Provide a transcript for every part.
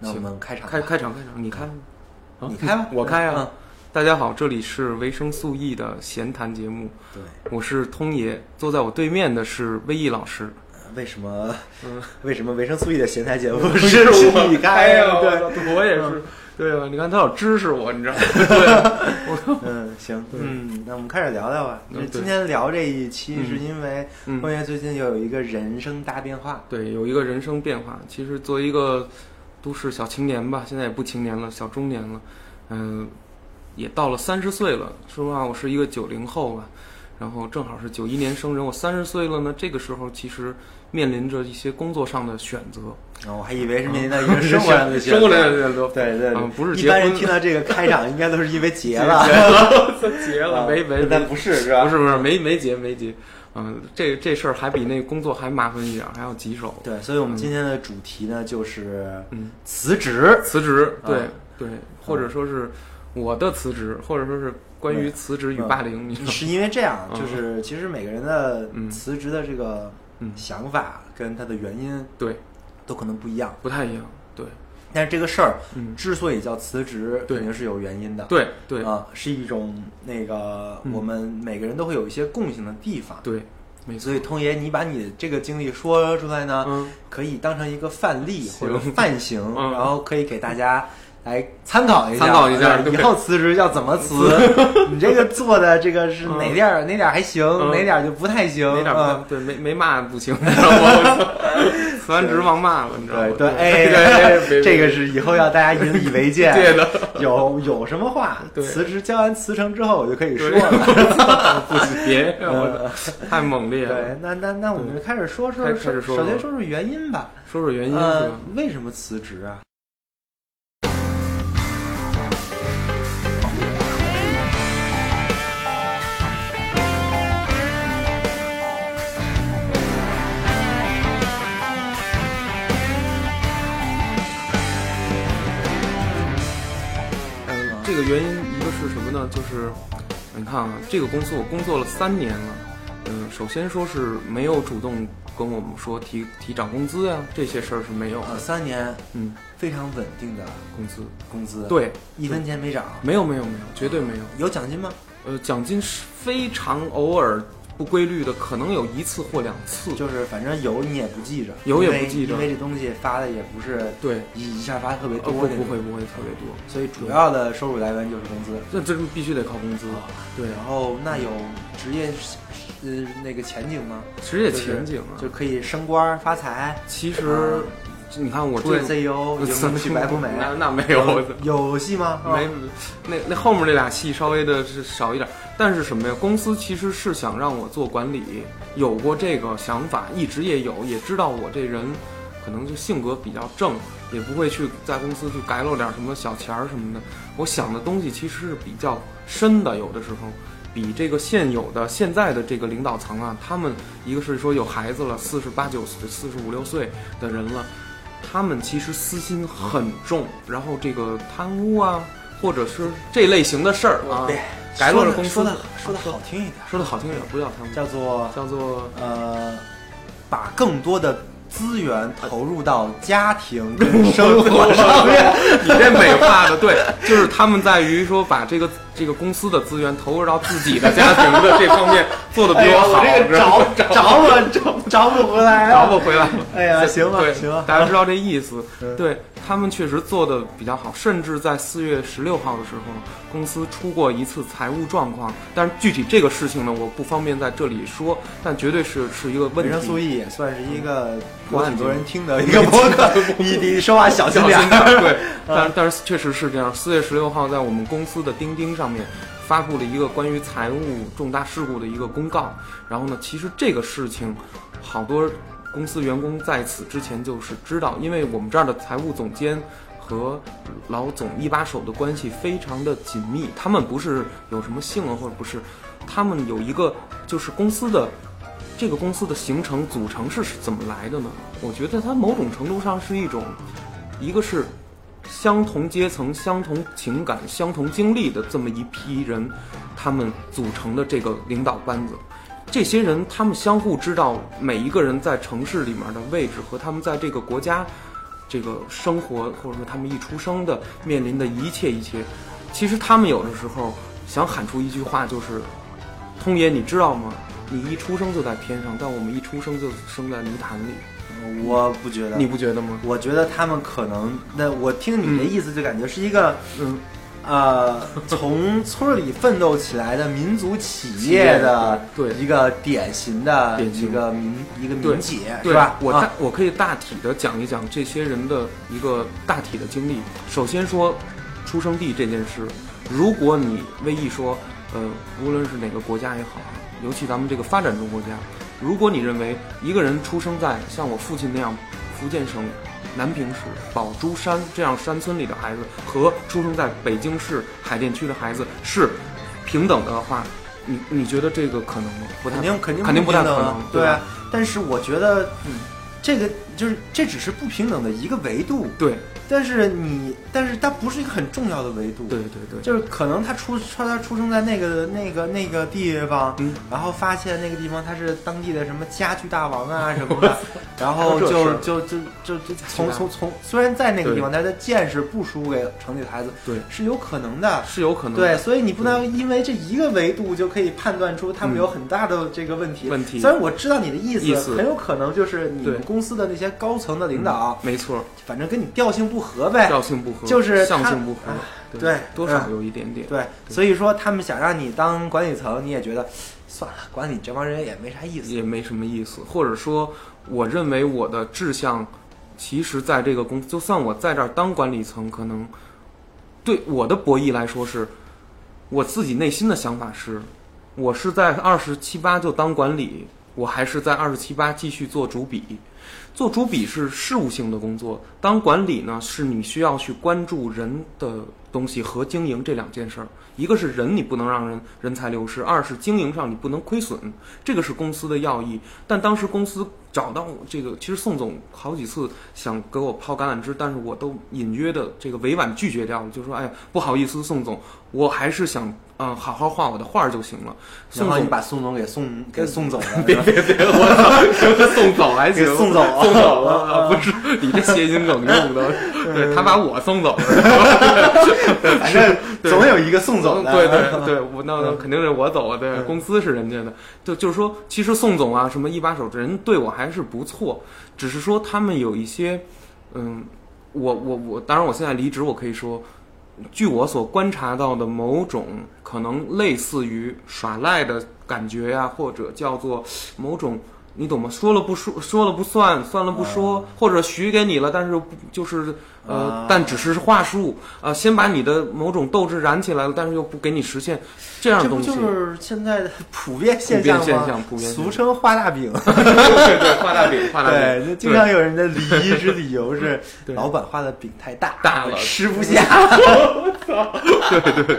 那我们开场，开开场开场，你开你开吧我开啊。嗯。大家好，这里是维生素 E 的闲谈节目，对，我是通爷，坐在我对面的是威毅老师。为什么？嗯，为什么维生素 E 的闲谈节目不 是我你开呀？呀，对，对，我也是，对啊，你看他老支持我，你知道吗？对，嗯，行，嗯，那我们开始聊聊吧。嗯对。今天聊这一期嗯。是因为嗯关爷最近又有一个人生大变化，对，有一个人生变化。其实作为一个都市小青年吧，现在也不青年了，小中年了，嗯、也到了三十岁了。说实话，我是一个九零后吧，然后正好是九一年生人，我三十岁了呢。这个时候其实面临着一些工作上的选择，啊，我还以为是面临到一个生活上的选择生活上的选择。对对啊不是一般人听到这个开场，应该都是因为结了，结了，没没但，不是是吧？不是不是没没结没结，嗯、这这事儿还比那工作还麻烦一点，还要棘手。对，所以我们今天的主题呢就是嗯，辞职。辞职，对、啊对，或者说是我的辞职，或者说是关于辞职与霸凌，你？是因为这样，嗯就是其实每个人的嗯辞职的这个嗯想法跟他的原因对，都可能不一样，不太一样，对，但是这个事儿嗯，之所以叫辞职，肯定是有原因的。对对啊，是一种那个嗯我们每个人都会有一些共性的地方。对，所，以，通爷，你把你这个经历说出来呢，嗯，可以当成一个范例或者范型，嗯。然后可以给大家来参考一下，参考一下以后辞职要怎么辞。你这个做的这个是嗯哪点儿哪点儿还行，嗯哪点儿就不太行，哪点嗯不对，没没骂不行，你知道吗？辞完职忘骂了，你知道吗？对对，哎，对，这个是以后要大家引以为戒。对的，有有什么话，辞职交完辞呈之后，我就可以说对了。不别，太猛烈了。对，那那那我们就开始说说，首先说说原因吧。说说原因为什么辞职啊？个原因一个是什么呢？就是你看啊，这个公司我工作了三年了，嗯，首先说是没有主动跟我们说提提涨工资呀，这些事儿是没有呃，三年嗯，非常稳定的工资工资，，对，一分钱没涨，没有没有没有，绝对没有。有奖金吗？呃，奖金是非常偶尔不规律的，可能有一次或两次。就是反正有你也不记着，有也不记着因为这东西发的也不是对，一一下发特别呃，多不不会不会特别多，所以主要的收入来源就是工资。这这必须得靠工资。对，然后那有职业呃那个前景吗？职业前景啊，就可以升官发财，其实你看我这 CEO，迎风去白富美。那那没有。有戏吗？没，那那后面那俩戏稍微的是少一点，但是什么呀？公司其实是想让我做管理，有过这个想法，一直也有，也知道我这人可能就性格比较正，也不会去在公司去改漏点什么小钱儿什么的。我想的东西其实是比较深的，有的时候比这个现有的现在的这个领导层啊，他们一个是说有孩子了，四十八九岁、四十五六岁的人了。他们其实私心很重，然后这个贪污啊，或者是这类型的事儿啊，别改了公司说的说的好听一点，说的好听一点，不叫贪污，叫做叫做呃，把更多的资源投入到家庭跟生活上面。你这美化的对，就是他们在于说把这个这个公司的资源投入到自己的家庭的这方面做的比我好，哎这个找 找我找找不回来找啊！不回来了。哎呀，行吧，行吧，大家知道这意思嗯。对他们确实做的比较好，甚至在四月十六号的时候，公司出过一次财务状况，但是具体这个事情呢，我不方便在这里说，但绝对是是一个问维生素题。E 也算是一个有很多人听的一一个博客，你你说话小心点心点。对，但但是确实是这样。四月十六号，在我们公司的钉钉上上面发布了一个关于财务重大事故的一个公告。然后呢，其实这个事情，好多公司员工在此之前就是知道，因为我们这儿的财务总监和老总一把手的关系非常的紧密，他们不是有什么姓啊，或者不是，他们有一个就是公司的。这个公司的形成组成是怎么来的呢？我觉得它某种程度上是一种，一个是相同阶层、相同情感、相同经历的这么一批人，他们组成的这个领导班子。这些人他们相互知道每一个人在城市里面的位置和他们在这个国家这个生活，或者说他们一出生的面临的一切一切，其实他们有的时候想喊出一句话，就是：“通爷，你知道吗？你一出生就在天上，但我们一出生就生在泥潭里。我不觉得，你不觉得吗？我觉得他们可能，那我听你的意思就感觉是一个，嗯，呃，从村里奋斗起来的民族企业的对一个典型的一个民一个民企对是吧？我大、啊我可以大体的讲一讲这些人的一个大体的经历。首先说出生地这件事，如果你为一说，呃，无论是哪个国家也好，尤其咱们这个发展中国家，如果你认为一个人出生在像我父亲那样福建省南平市宝珠山这样山村里的孩子，和出生在北京市海淀区的孩子是平等的话，你你觉得这个可能吗？不太肯定肯定肯定不太可能啊，对啊对。但是我觉得，嗯，这个就是这只是不平等的一个维度，对但是你，但是它不是一个很重要的维度，对对对，就是可能他出他他出生在那个那个那个地方，嗯然后发现那个地方他是当地的什么家具大王啊 什么的，然后就就就就就从从从虽然在那个地方，但是他见识不输给城里的孩子，对是有可能的。是有可能对，所以你不能因为这一个维度就可以判断出他们有很大的这个问题。嗯问题虽然我知道你的意意思很有可能就是你们公司的那些高层的领导，没错，反正跟你调性不合呗。调性不合，就是他相性不合对多少有一点点。对，所以说他们想让你当管理层，你也觉得算了，管理这帮人也没啥意思。也没什么意思，或者说，我认为我的志向，其实在这个公司，就算我在这儿当管理层，可能对我的博弈来说是，我自己内心的想法是，我是在二十七八就当管理，我还是在二十七八继续做主笔。做主笔是事务性的工作，当管理呢，是你需要去关注人的东西和经营这两件事儿。一个是人，你不能让人人才流失；二是经营上你不能亏损，这个是公司的要义。但当时公司找到我这个，其实宋总好几次想给我抛橄榄枝，但是我都隐约的这个委婉拒绝掉了，就说：“哎呀，不好意思，宋总，我还是想嗯、呃好好画我的画儿就行了。”宋总然后你把宋总给送给送走了，别别别，我操，送走还行，送走送走了，啊不是你这谐音梗用的，对他把我送走了，反正总有一个送走的。对对对，我那那肯定是我走了，对，公司是人家的，就就是说，其实宋总啊，什么一把手人对我还是不错，只是说他们有一些，嗯，我我我，当然我现在离职，我可以说。据我所观察到的某种可能类似于耍赖的感觉呀、或者叫做某种你懂吗？说了不说，说了不算，算了不说，或者许给你了，但是不就是呃，啊但只是话术啊、呃，先把你的某种斗志燃起来了，但是又不给你实现这样这不的东西。就是现在的普遍现象吗？普遍现象普遍俗称画大饼。对对，画大饼，画大饼，对，就经常有人的离职理由 是对老板画的饼太大，大了吃不下。对对对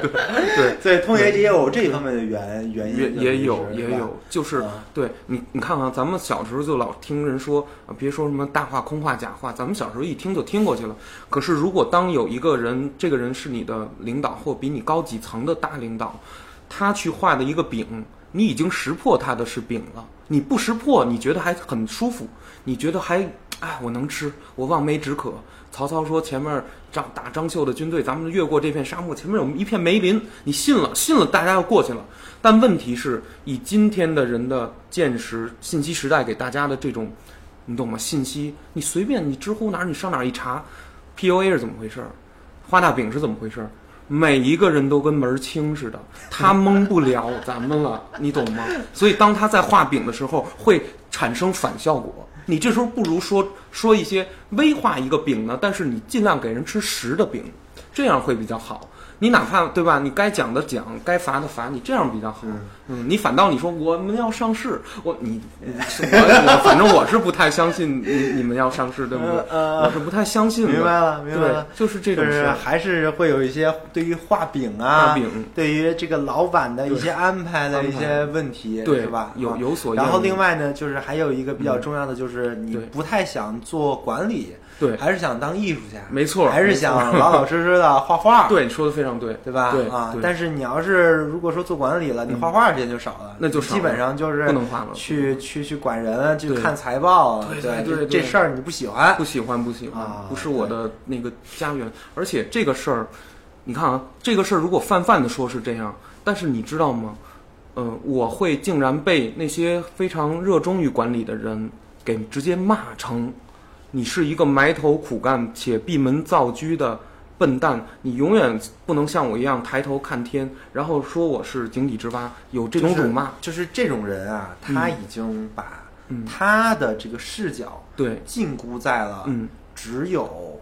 对，所以通爷也有这方面的原原也因，也有也有，就是啊对你你看看，咱们小时候就老听人说，啊别说什么大话、空话、假话，咱们小时候一听就听过去了。可是如果当有一个人，这个人是你的领导或比你高几层的大领导，他去画的一个饼，你已经识破他的是饼了，你不识破，你觉得还很舒服，你觉得还哎我能吃，我望梅止渴。曹操说：“前面张打张绣的军队，咱们越过这片沙漠，前面有一片梅林。你信了，信了，大家要过去了。但问题是，以今天的人的见识、信息时代给大家的这种，你懂吗？信息，你随便你知乎哪儿，你上哪儿一查，PUA 是怎么回事儿，画大饼是怎么回事儿，每一个人都跟门儿清似的，他蒙不了咱们了，你懂吗？所以当他在画饼的时候，会产生反效果。你这时候不如说说一些微画一个饼呢，但是你尽量给人吃实的饼，这样会比较好。你哪怕对吧？你该讲的讲，该罚的罚，你这样比较好。嗯，你反倒你说我们要上市，我你 我我反正我是不太相信 你你们要上市，对不对？呃我是不太相信。明白了，明白了。对，就是这就是种事。还是会有一些对于画饼啊，画饼对于这个老板的一些安排的一些问题，对是吧？有啊有所然后另外呢，就是还有一个比较重要的，就是你不太想做管理，对。还是想当艺术家，没错，还是想老老实实的画画，对，你说的非常对，对吧？对啊，但是你要是如果说做管理了，你画画时间就少了，那就少基本上就是不能画了，去去去管人，去看财报啊，对对这这事儿你不喜欢，不喜欢，不喜欢，啊不是我的那个家园。而且这个事儿，你看啊，这个事儿如果泛泛的说是这样，但是你知道吗？嗯，我会竟然被那些非常热衷于管理的人给直接骂成，你是一个埋头苦干且闭门造车的笨蛋，你永远不能像我一样抬头看天，然后说我是井底之蛙，有这种辱骂。就是这种人啊，他已经把嗯。他的这个视角对，禁锢在了嗯，只有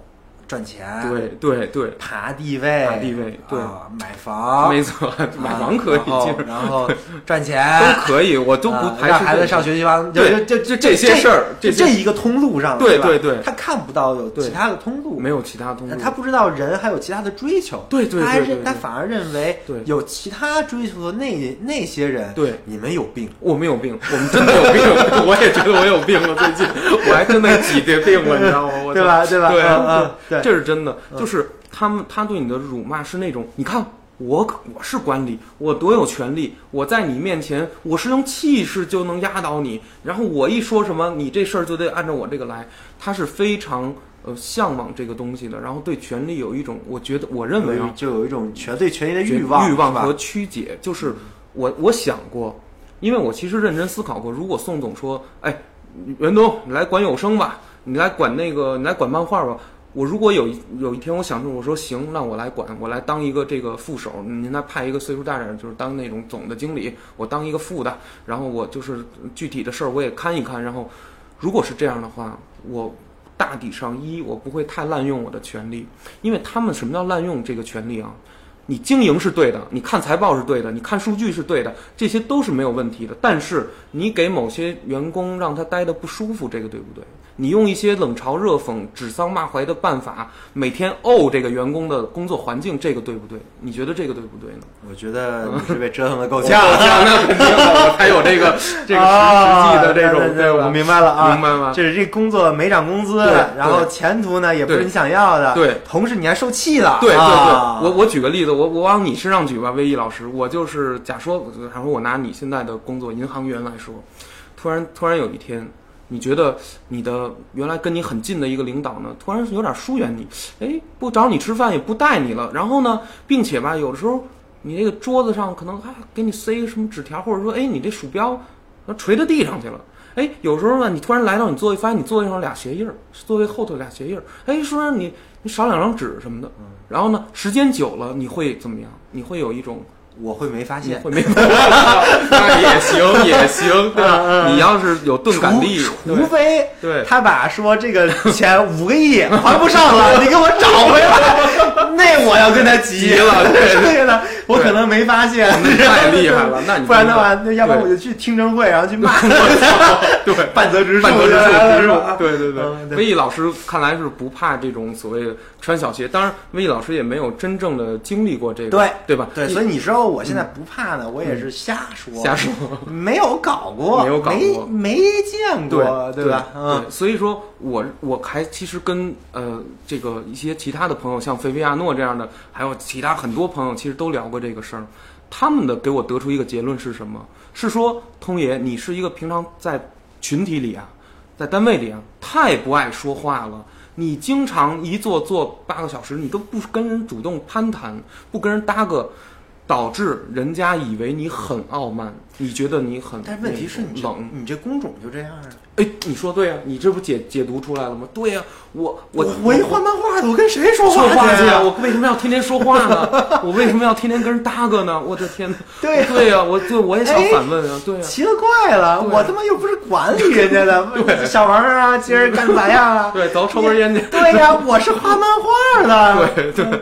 赚钱、对对对，爬地位、爬地位对啊买房、没错，买房可以，然后然后赚钱都可以，我都不让孩子上学习班，就对就就这些事儿这这一个通路上，对对对他看不到有其他的通路，没有其他通路。他不知道人还有其他的追求，对对他认他反而认为对有其他追求的那那些人，对你们有病，我们有病，我们真的有病，我也觉得我有病了。最近我还真的挤兑病了，你知道吗？我 对吧？对吧？对嗯嗯对，这是真的，就是他们他对你的辱骂是那种，你看我我是管理，我多有权利，我在你面前我是用气势就能压倒你，然后我一说什么，你这事儿就得按照我这个来。他是非常呃向往这个东西的，然后对权力有一种，我觉得我认为啊，就有一种权对权力的欲欲望，欲望和曲解。就是我我想过，因为我其实认真思考过，如果宋总说，哎，袁东，你来管有声吧，你来管那个，你来管漫画吧。我如果有一有一天我想着，我说行，那我来管，我来当一个这个副手，您来派一个岁数大点儿，就是当那种总的经理，我当一个副的，然后我就是具体的事儿我也看一看，然后如果是这样的话，我大体上一我不会太滥用我的权利，因为他们什么叫滥用这个权利啊？你经营是对的，你看财报是对的，你看数据是对的，这些都是没有问题的。但是你给某些员工让他待的不舒服，这个对不对？你用一些冷嘲热讽、指桑骂槐的办法，每天怄这个员工的工作环境，这个对不对？你觉得这个对不对呢？我觉得你是被折腾的够这呛，样那肯定才有这个这个 实啊实际的这种，我明白了啊，明白吗？就是这工作没涨工资，然后前途呢也不是你想要的，对，同时你还受气了，对对对，啊。我我举个例子，我我往你身上举吧，魏毅老师，我就是假说，假如我拿你现在的工作银行员来说，突然突然有一天，你觉得你的原来跟你很近的一个领导呢，突然有点疏远你，哎，不找你吃饭也不带你了，然后呢，并且吧，有的时候你那个桌子上可能还给你塞个什么纸条，或者说，哎，你这鼠标那垂到地上去了。哎，有时候呢，你突然来到你座位，发现你座位上俩鞋印儿，座位后头俩鞋印儿。哎，说你你少两张纸什么的。然后呢，时间久了你会怎么样？你会有一种我会没发现，你会没，那也行也行，对吧？你要是有钝感力，除除非对。他把说这个钱五个亿还不上了，你给我找回来，那我要跟他急。急了对。这个呢，我可能没发现，那太厉害了，那你不然的话，那要不然我就去听证会，然后去骂 对。半泽直树，半泽直树，对对嗯对。魏毅老师看来是不怕这种所谓的穿小鞋，当然魏毅老师也没有真正的经历过这个，对。对吧？对，所以你说我现在不怕呢，我也是瞎说，瞎说，没有搞过，没有搞过没没见过，对吧？嗯，所以说我我还其实跟呃这个一些其他的朋友，像菲菲亚诺这样的，还有其他很多朋友，其实都聊过这个事儿。他们的给我得出一个结论是什么？是说通爷，你是一个平常在群体里啊，在单位里啊，太不爱说话了。你经常一坐坐八个小时，你都不跟人主动攀谈，不跟人搭个，导致人家以为你很傲慢，你觉得你很但问题是你冷，你这工种就这样啊。哎，你说对啊，你这不解解读出来了吗？对呀、我我我一画漫画的，我跟谁说说话去去啊！我为什么要天天说话呢？我为什么要天天跟人搭个呢？我的天哪！对呀对呀、我对我也想哎反问啊，对呀、奇了怪了，对我他妈又不是管理人家的，小王啊，今儿干咋样啊？对，走抽根烟去。对呀，我是画漫画的。对 对对，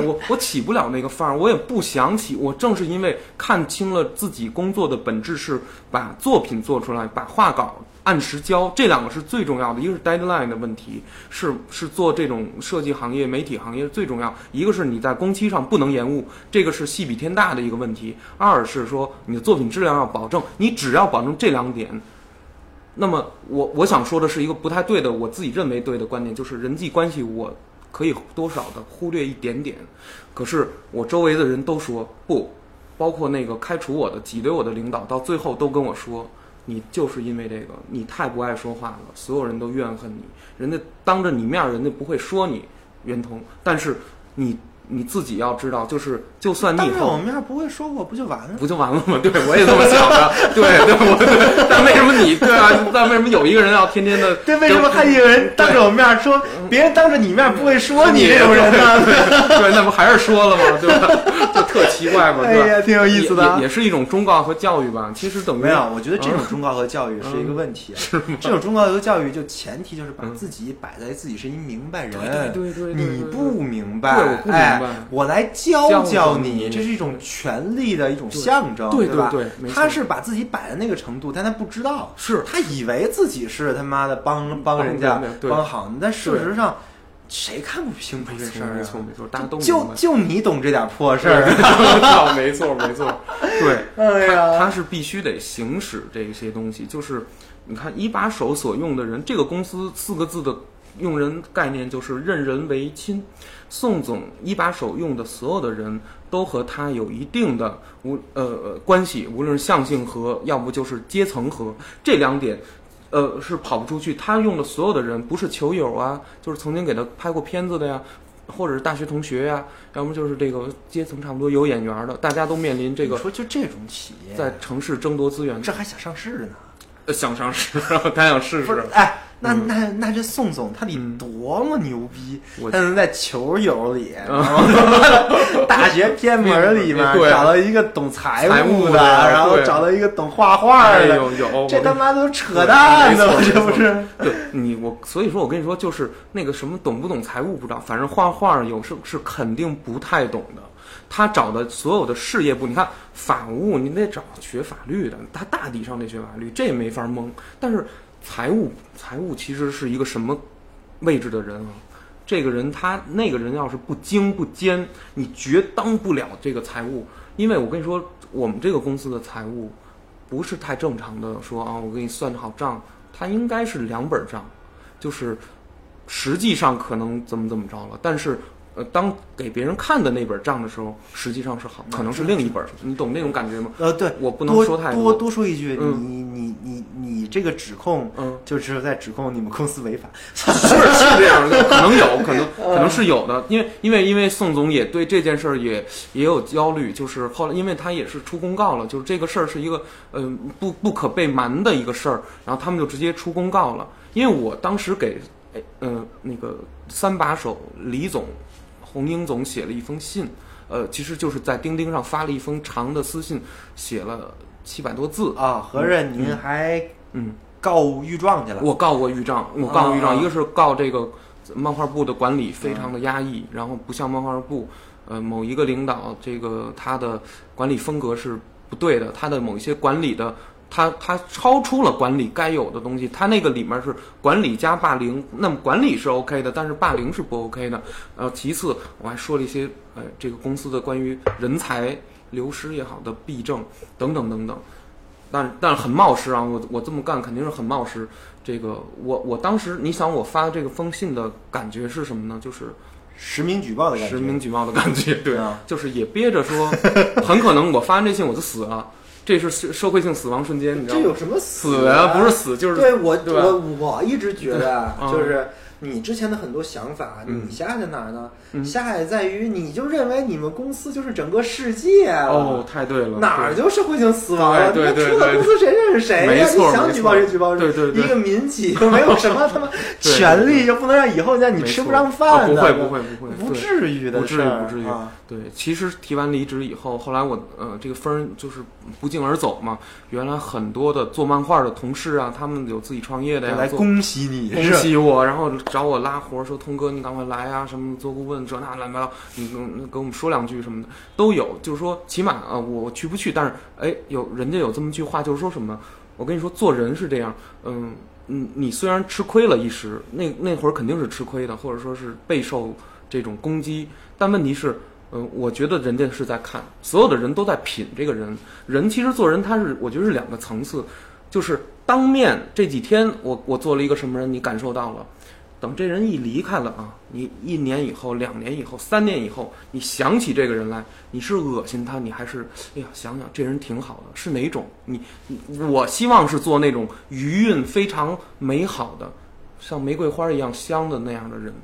我我起不了那个范儿，我也不想起。我正是因为看清了自己工作的本质是把作品做出来，把画稿按时交，这两个是最重要的。一个是 deadline 的问题，是是做这种设计行业、媒体行业最重要；一个是你在工期上不能延误，这个是戏比天大的一个问题。二是说你的作品质量要保证，你只要保证这两点。那么我我想说的是一个不太对的，我自己认为对的观点，就是人际关系我可以多少的忽略一点点，可是我周围的人都说不，包括那个开除我的、挤兑我的领导，到最后都跟我说，你就是因为这个，你太不爱说话了，所有人都怨恨你，人家当着你面，人家不会说你袁通，但是你你自己要知道，就是就算你以后当着我面不会说过不就完了？不就完了吗？对，我也这么想的。对对，我对。但为什么你对啊？但为什么有一个人要天天的？对，为什么还有人当着我面说，别人当着你面不会说你这种人呢？对，那不还是说了吗？对吧？就特奇怪嘛，对吧？哎呀，挺有意思的啊。也是一种忠告和教育吧。其实等于没有，我觉得这种忠告和教育是一个问题。啊。这种忠告和教育就前提就是把自己摆在自己是一明白人，对对对，你不明白，我不明白，我来教教你，这是一种权力的一种象征，对吧？对，他是把自己摆在那个程度，但他不知道，是他以为自己是他妈的帮帮人家帮好，但事实上。谁看不清楚这事儿？没错没错，大家都就就你懂这点破事儿，没错没错，对，哎呀，他是必须得行使这些东西。就是你看一把手所用的人，这个公司四个字的用人概念就是任人唯亲。宋总一把手用的所有的人都和他有一定的无呃关系，无论是象性和，要不就是阶层和，这两点。呃，是跑不出去。他用的所有的人，不是球友啊，就是曾经给他拍过片子的呀，或者是大学同学呀，要么就是这个阶层差不多有眼缘的，大家都面临这个。说就这种企业在城市争夺资源，这还想上市呢？呃，想上市，他想试试。哎。那那那这宋总他得多么牛逼，他能在球友里，大学偏门里面找到一个懂财务的，然后找到一个懂画画的，有有，这他妈都扯淡呢，这不是？对你我，所以说我跟你说，就是那个什么懂不懂财务不知道，反正画画有是是肯定不太懂的。他找的所有的事业部，你看法务，你得找学法律的，他大抵上得学法律，这也没法蒙，但是。财务，财务其实是一个什么位置的人啊？这个人他那个人要是不精不尖，你绝当不了这个财务。因为我跟你说，我们这个公司的财务不是太正常的。说啊，我给你算好账，他应该是两本账，就是实际上可能怎么怎么着了，但是。呃，当给别人看的那本账的时候，实际上是好，可能是另一本，你懂那种感觉吗？呃，对，我不能说太多。多多说一句，你你你你这个指控，嗯，就是在指控你们公司违法，是是这样的，可能有可能 可能是有的，因为因为因为宋总也对这件事儿也也有焦虑，就是后来因为他也是出公告了，就是这个事儿是一个呃不不可被瞒的一个事儿，然后他们就直接出公告了，因为我当时给哎嗯那个三把手李总。洪英总写了一封信，呃，其实就是在钉钉上发了一封长的私信，写了七百多字啊。合着您还嗯告御状去了？我告过御状，我告过御状，一个是告这个漫画部的管理非常的压抑，然后不像漫画部，呃，某一个领导这个他的管理风格是不对的，他的某一些管理的。他他超出了管理该有的东西，他那个里面是管理加霸凌，那么管理是 OK 的，但是霸凌是不 OK 的。呃，其次我还说了一些呃这个公司的关于人才流失也好的弊政等等等等，但但很冒失啊，我我这么干肯定是很冒失。这个我我当时你想我发这个封信的感觉是什么呢？就是实名举报的感觉，实名举报的感觉，对啊，就是也憋着说，很可能我发完这信我就死了。这是社社会性死亡瞬间，你知道吗？这有什么死啊？不是死就是对我我我一直觉得就是。你之前的很多想法，你下在哪儿呢？下海在于，你就认为你们公司就是整个世界哦，太对了，哪儿就社会性死亡了？对对对，除了公司谁认识谁呀？你想举报谁举报谁？对对对，一个民企又没有什么他妈 权利，又不能让以后让你吃不上饭的，不会不会不会，不至于的，不至于不至于。对，其实提完离职以后，后来我呃这个风就是不胫而走嘛。原来很多的做漫画的同事啊，他们有自己创业的呀，来恭喜你，恭喜我，然后。找我拉活，说通哥，你赶快来啊！什么做顾问，这那乱七八糟，你跟跟我们说两句什么的都有。就是说，起码啊，我去不去？但是，哎，有人家有这么句话，就是说什么？我跟你说，做人是这样，嗯嗯，你虽然吃亏了一时，那那会儿肯定是吃亏的，或者说是备受这种攻击。但问题是，嗯，我觉得人家是在看，所有的人都在品这个人。人其实做人，他是我觉得是两个层次，就是。当面这几天我我做了一个什么人，你感受到了。等这人一离开了啊，你一年以后、两年以后、三年以后，你想起这个人来，你是恶心他，你还是哎呀想想这人挺好的，是哪种？你我希望是做那种余韵非常美好的，像玫瑰花一样香的那样的人。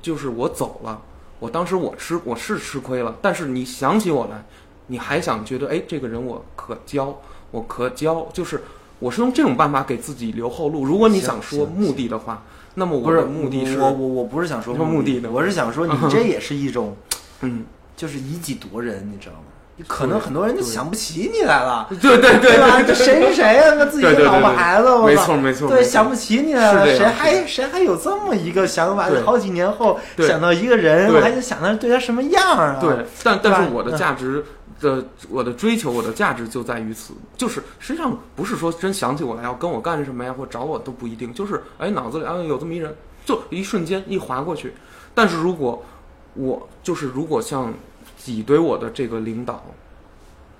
就是我走了，我当时我吃我是吃亏了，但是你想起我来，你还想觉得哎这个人我可交，我可交，就是我是用这种办法给自己留后路。如果你想说目的的话。那么我的目的是，我我我不是想说目的的，我是想说你这 也是一种，嗯，就是以己度人，你知道吗？可能很多人就想不起你来了，对对对吧？这谁是谁呀？那自己的老婆孩子，没错没错，对，想不起你来了，谁还谁还有这么一个想法？好几年后想到一个人，还得想到对他什么样啊？对，但但是我的价值。的我的追求，我的价值就在于此，就是实际上不是说真想起我来要跟我干什么呀，或找我都不一定，就是哎脑子里啊有这么一人，就一瞬间一划过去。但是如果我就是如果像挤兑我的这个领导，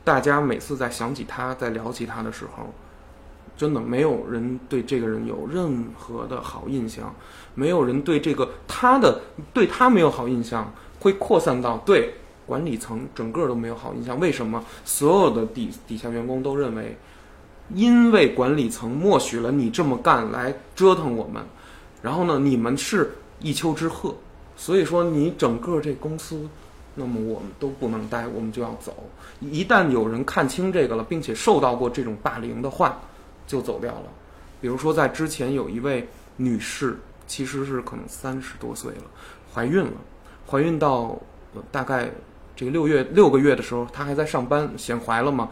大家每次在想起他，在聊起他的时候，真的没有人对这个人有任何的好印象，没有人对这个他的对他没有好印象，会扩散到对。管理层整个都没有好印象，为什么？所有的底底下员工都认为，因为管理层默许了你这么干来折腾我们，然后呢，你们是一丘之貉，所以说你整个这公司，那么我们都不能待，我们就要走。一旦有人看清这个了，并且受到过这种霸凌的话，就走掉了。比如说在之前有一位女士，其实是可能三十多岁了，怀孕了，怀孕到大概。这个六月六个月的时候，他还在上班，显怀了嘛。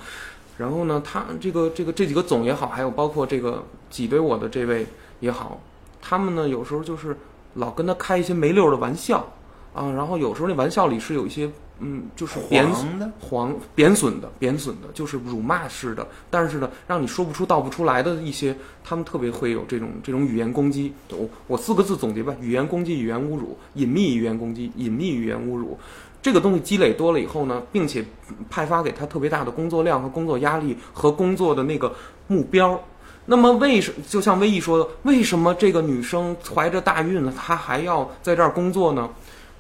然后呢，他这个这个这几个总也好，还有包括这个挤兑我的这位也好，他们呢有时候就是老跟他开一些没溜的玩笑啊。然后有时候那玩笑里是有一些嗯，就是贬的、黄贬损的、贬损的，就是辱骂式的。但是呢，让你说不出道不出来的一些，他们特别会有这种这种语言攻击。我我四个字总结吧：语言攻击、语言侮辱、隐秘语言攻击、隐秘语言侮辱。这个东西积累多了以后呢，并且派发给他特别大的工作量和工作压力和工作的那个目标。那么为什就像威毅说的，为什么这个女生怀着大孕呢，她还要在这儿工作呢？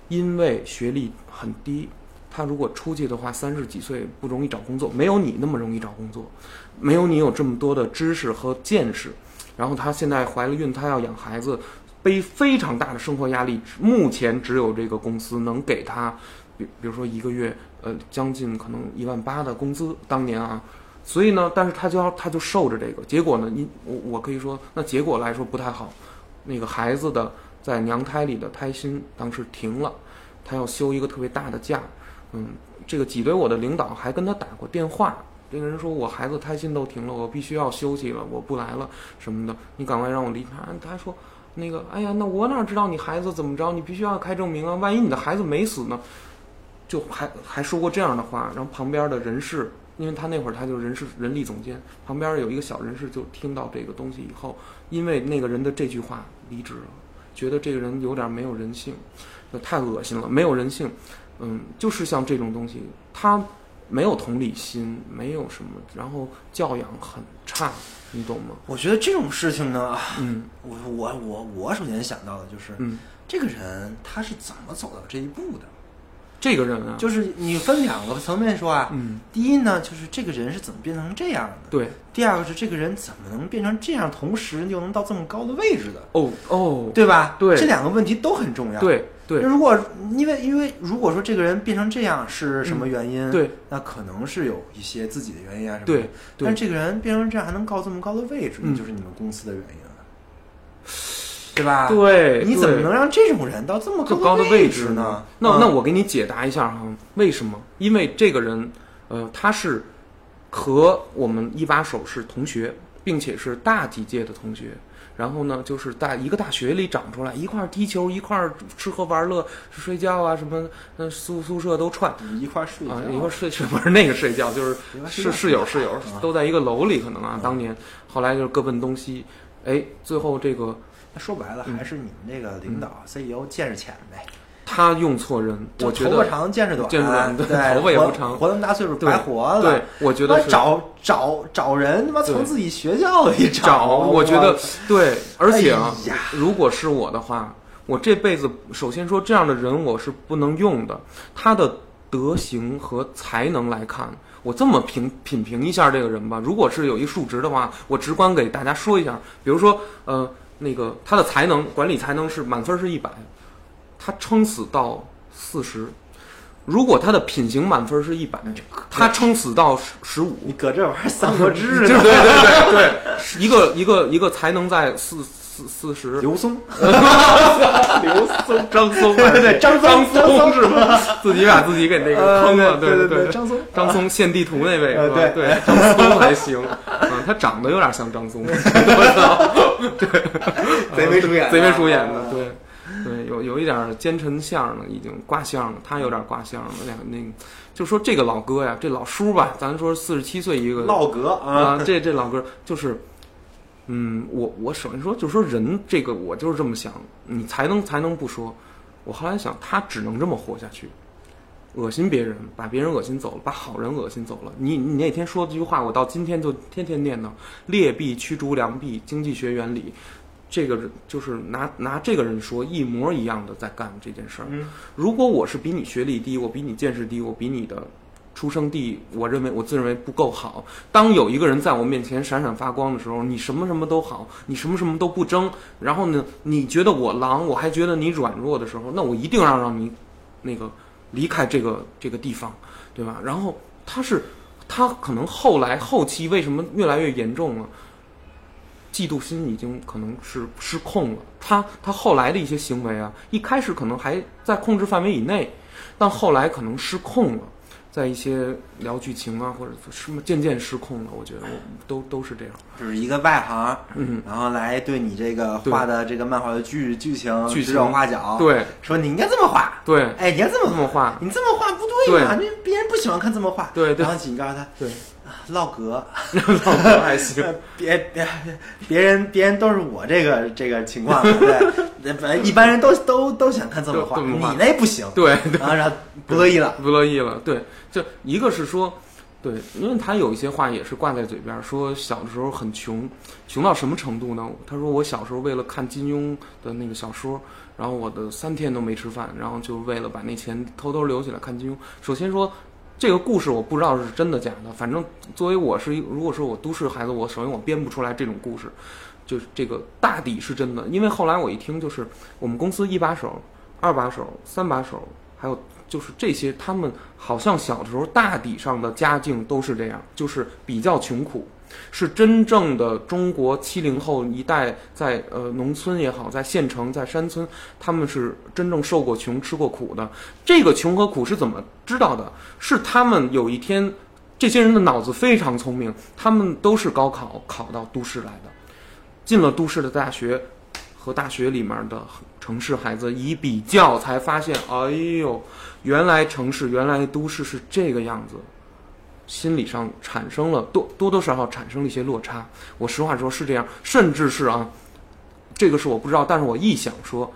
因为学历很低，她如果出去的话，三十几岁不容易找工作，没有你那么容易找工作，没有你有这么多的知识和见识。然后她现在怀了孕，她要养孩子，背非常大的生活压力。目前只有这个公司能给她。比比如说一个月，呃，将近可能一万八的工资，当年啊，所以呢，但是他就要他就受着这个，结果呢，你我我可以说，那结果来说不太好，那个孩子的在娘胎里的胎心当时停了，他要休一个特别大的假，嗯，这个挤兑我的领导还跟他打过电话，这个人说我孩子胎心都停了，我必须要休息了，我不来了什么的，你赶快让我离开，他说那个，哎呀，那我哪知道你孩子怎么着，你必须要开证明啊，万一你的孩子没死呢？就还还说过这样的话，然后旁边的人事，因为他那会儿他就人事人力总监，旁边有一个小人事就听到这个东西以后，因为那个人的这句话离职了，觉得这个人有点没有人性，太恶心了，没有人性，嗯，就是像这种东西，他没有同理心，没有什么，然后教养很差，你懂吗？我觉得这种事情呢，嗯，我我我我首先想到的就是，嗯，这个人他是怎么走到这一步的？这个人啊，就是你分两个层面说啊。嗯。第一呢，就是这个人是怎么变成这样的？对。第二个是这个人怎么能变成这样，同时又能到这么高的位置的？哦哦，对吧？对。这两个问题都很重要。对对。如果因为因为如果说这个人变成这样是什么原因？对。那可能是有一些自己的原因啊什么的。对。但这个人变成这样还能到这么高的位置，那就是你们公司的原因了。对吧？对，你怎么能让这种人到这么高的位置呢？那那我给你解答一下哈，为什么？因为这个人，呃，他是和我们一把手是同学，并且是大几届的同学。然后呢，就是在一个大学里长出来，一块踢球，一块吃喝玩乐，睡觉啊什么，那，宿宿舍都串一块睡啊，一块睡不是那个睡觉，就是 室室友室友都在一个楼里，可能啊，当年后来就是各奔东西，哎，最后这个。说白了，还是你们这个领导 CEO 见识浅呗。他用错人，我觉得头发长见识短，见识短，对，头发也不长，活那么大岁数白活了。对，我觉得找找找人，他妈从自己学校里找，我觉得对，而且啊，如果是我的话，我这辈子首先说这样的人我是不能用的，他的德行和才能来看。我这么评品评一下这个人吧，如果是有一数值的话，我直观给大家说一下，比如说，呃，那个他的才能管理才能是满分是一百，他撑死到四十；如果他的品行满分是一百，他撑死到十十五。你搁这玩意儿《三国志 》对对对对对，一个一个一个才能在四四四十。刘松，刘松，张松，对对对，张张松是吧？自己把自己给那个坑了，对对对张松，张松献地图那位是吧？对对，张松还行，啊，他长得有点像张松，我操，对，贼眉鼠眼，贼眉鼠眼的，对。对，有有一点奸臣相了，已经挂相了。他有点挂相了，两个那个，就说这个老哥呀，这老叔吧，咱说四十七岁一个老哥啊，这这老哥就是，嗯，我我首先说，就是说人这个，我就是这么想，你才能才能不说。我后来想，他只能这么活下去，恶心别人，把别人恶心走了，把好人恶心走了。你你那天说这句话，我到今天就天天念叨，劣币驱逐良币，经济学原理。这个人就是拿拿这个人说一模一样的在干这件事儿。嗯，如果我是比你学历低，我比你见识低，我比你的出生地，我认为我自认为不够好。当有一个人在我面前闪闪发光的时候，你什么什么都好，你什么什么都不争，然后呢，你觉得我狼，我还觉得你软弱的时候，那我一定要让你那个离开这个这个地方，对吧？然后他是他可能后来后期为什么越来越严重了？嫉妒心已经可能是失控了。他他后来的一些行为啊，一开始可能还在控制范围以内，但后来可能失控了，在一些聊剧情啊或者什么渐渐失控了。我觉得我都都是这样。就是一个外行，嗯，然后来对你这个画的这个漫画的剧剧情指手画脚，，对。说你应该这么画，对，哎，你应该这么这么画，你这么画不对嘛，那别人不喜欢看这么画，对对。然后警告诉他，对，啊唠嗑，唠嗑还 行。别别别人别人都是我这个这个情况，对，那本来一般人都都都想看这么画，都这么画你那不行，对，然后然后不乐意了，不乐意了。对，就一个是说，对，因为他有一些话也是挂在嘴边儿，说小的时候很穷，穷到什么程度呢？他说我小时候为了看金庸的那个小说，然后我的三天都没吃饭，然后就为了把那钱偷偷留起来看金庸。首先说。这个故事我不知道是真的假的，反正作为我是一，如果说我都市孩子，我首先我编不出来这种故事，就是这个大抵是真的。因为后来我一听，就是我们公司一把手、二把手、三把手，还有就是这些，他们好像小的时候大抵上的家境都是这样，就是比较穷苦，是真正的中国七零后一代在呃农村也好，在县城、在山村，他们是真正受过穷、吃过苦的。这个穷和苦是怎么知道的？是他们有一天，这些人的脑子非常聪明，他们都是高考考到都市来的，进了都市的大学。和大学里面的城市孩子一比较，才发现，哎呦，原来城市、原来都市是这个样子，心理上产生了多多多少少产生了一些落差。我实话说，是这样，甚至是啊，这个是我不知道，但是我臆想说，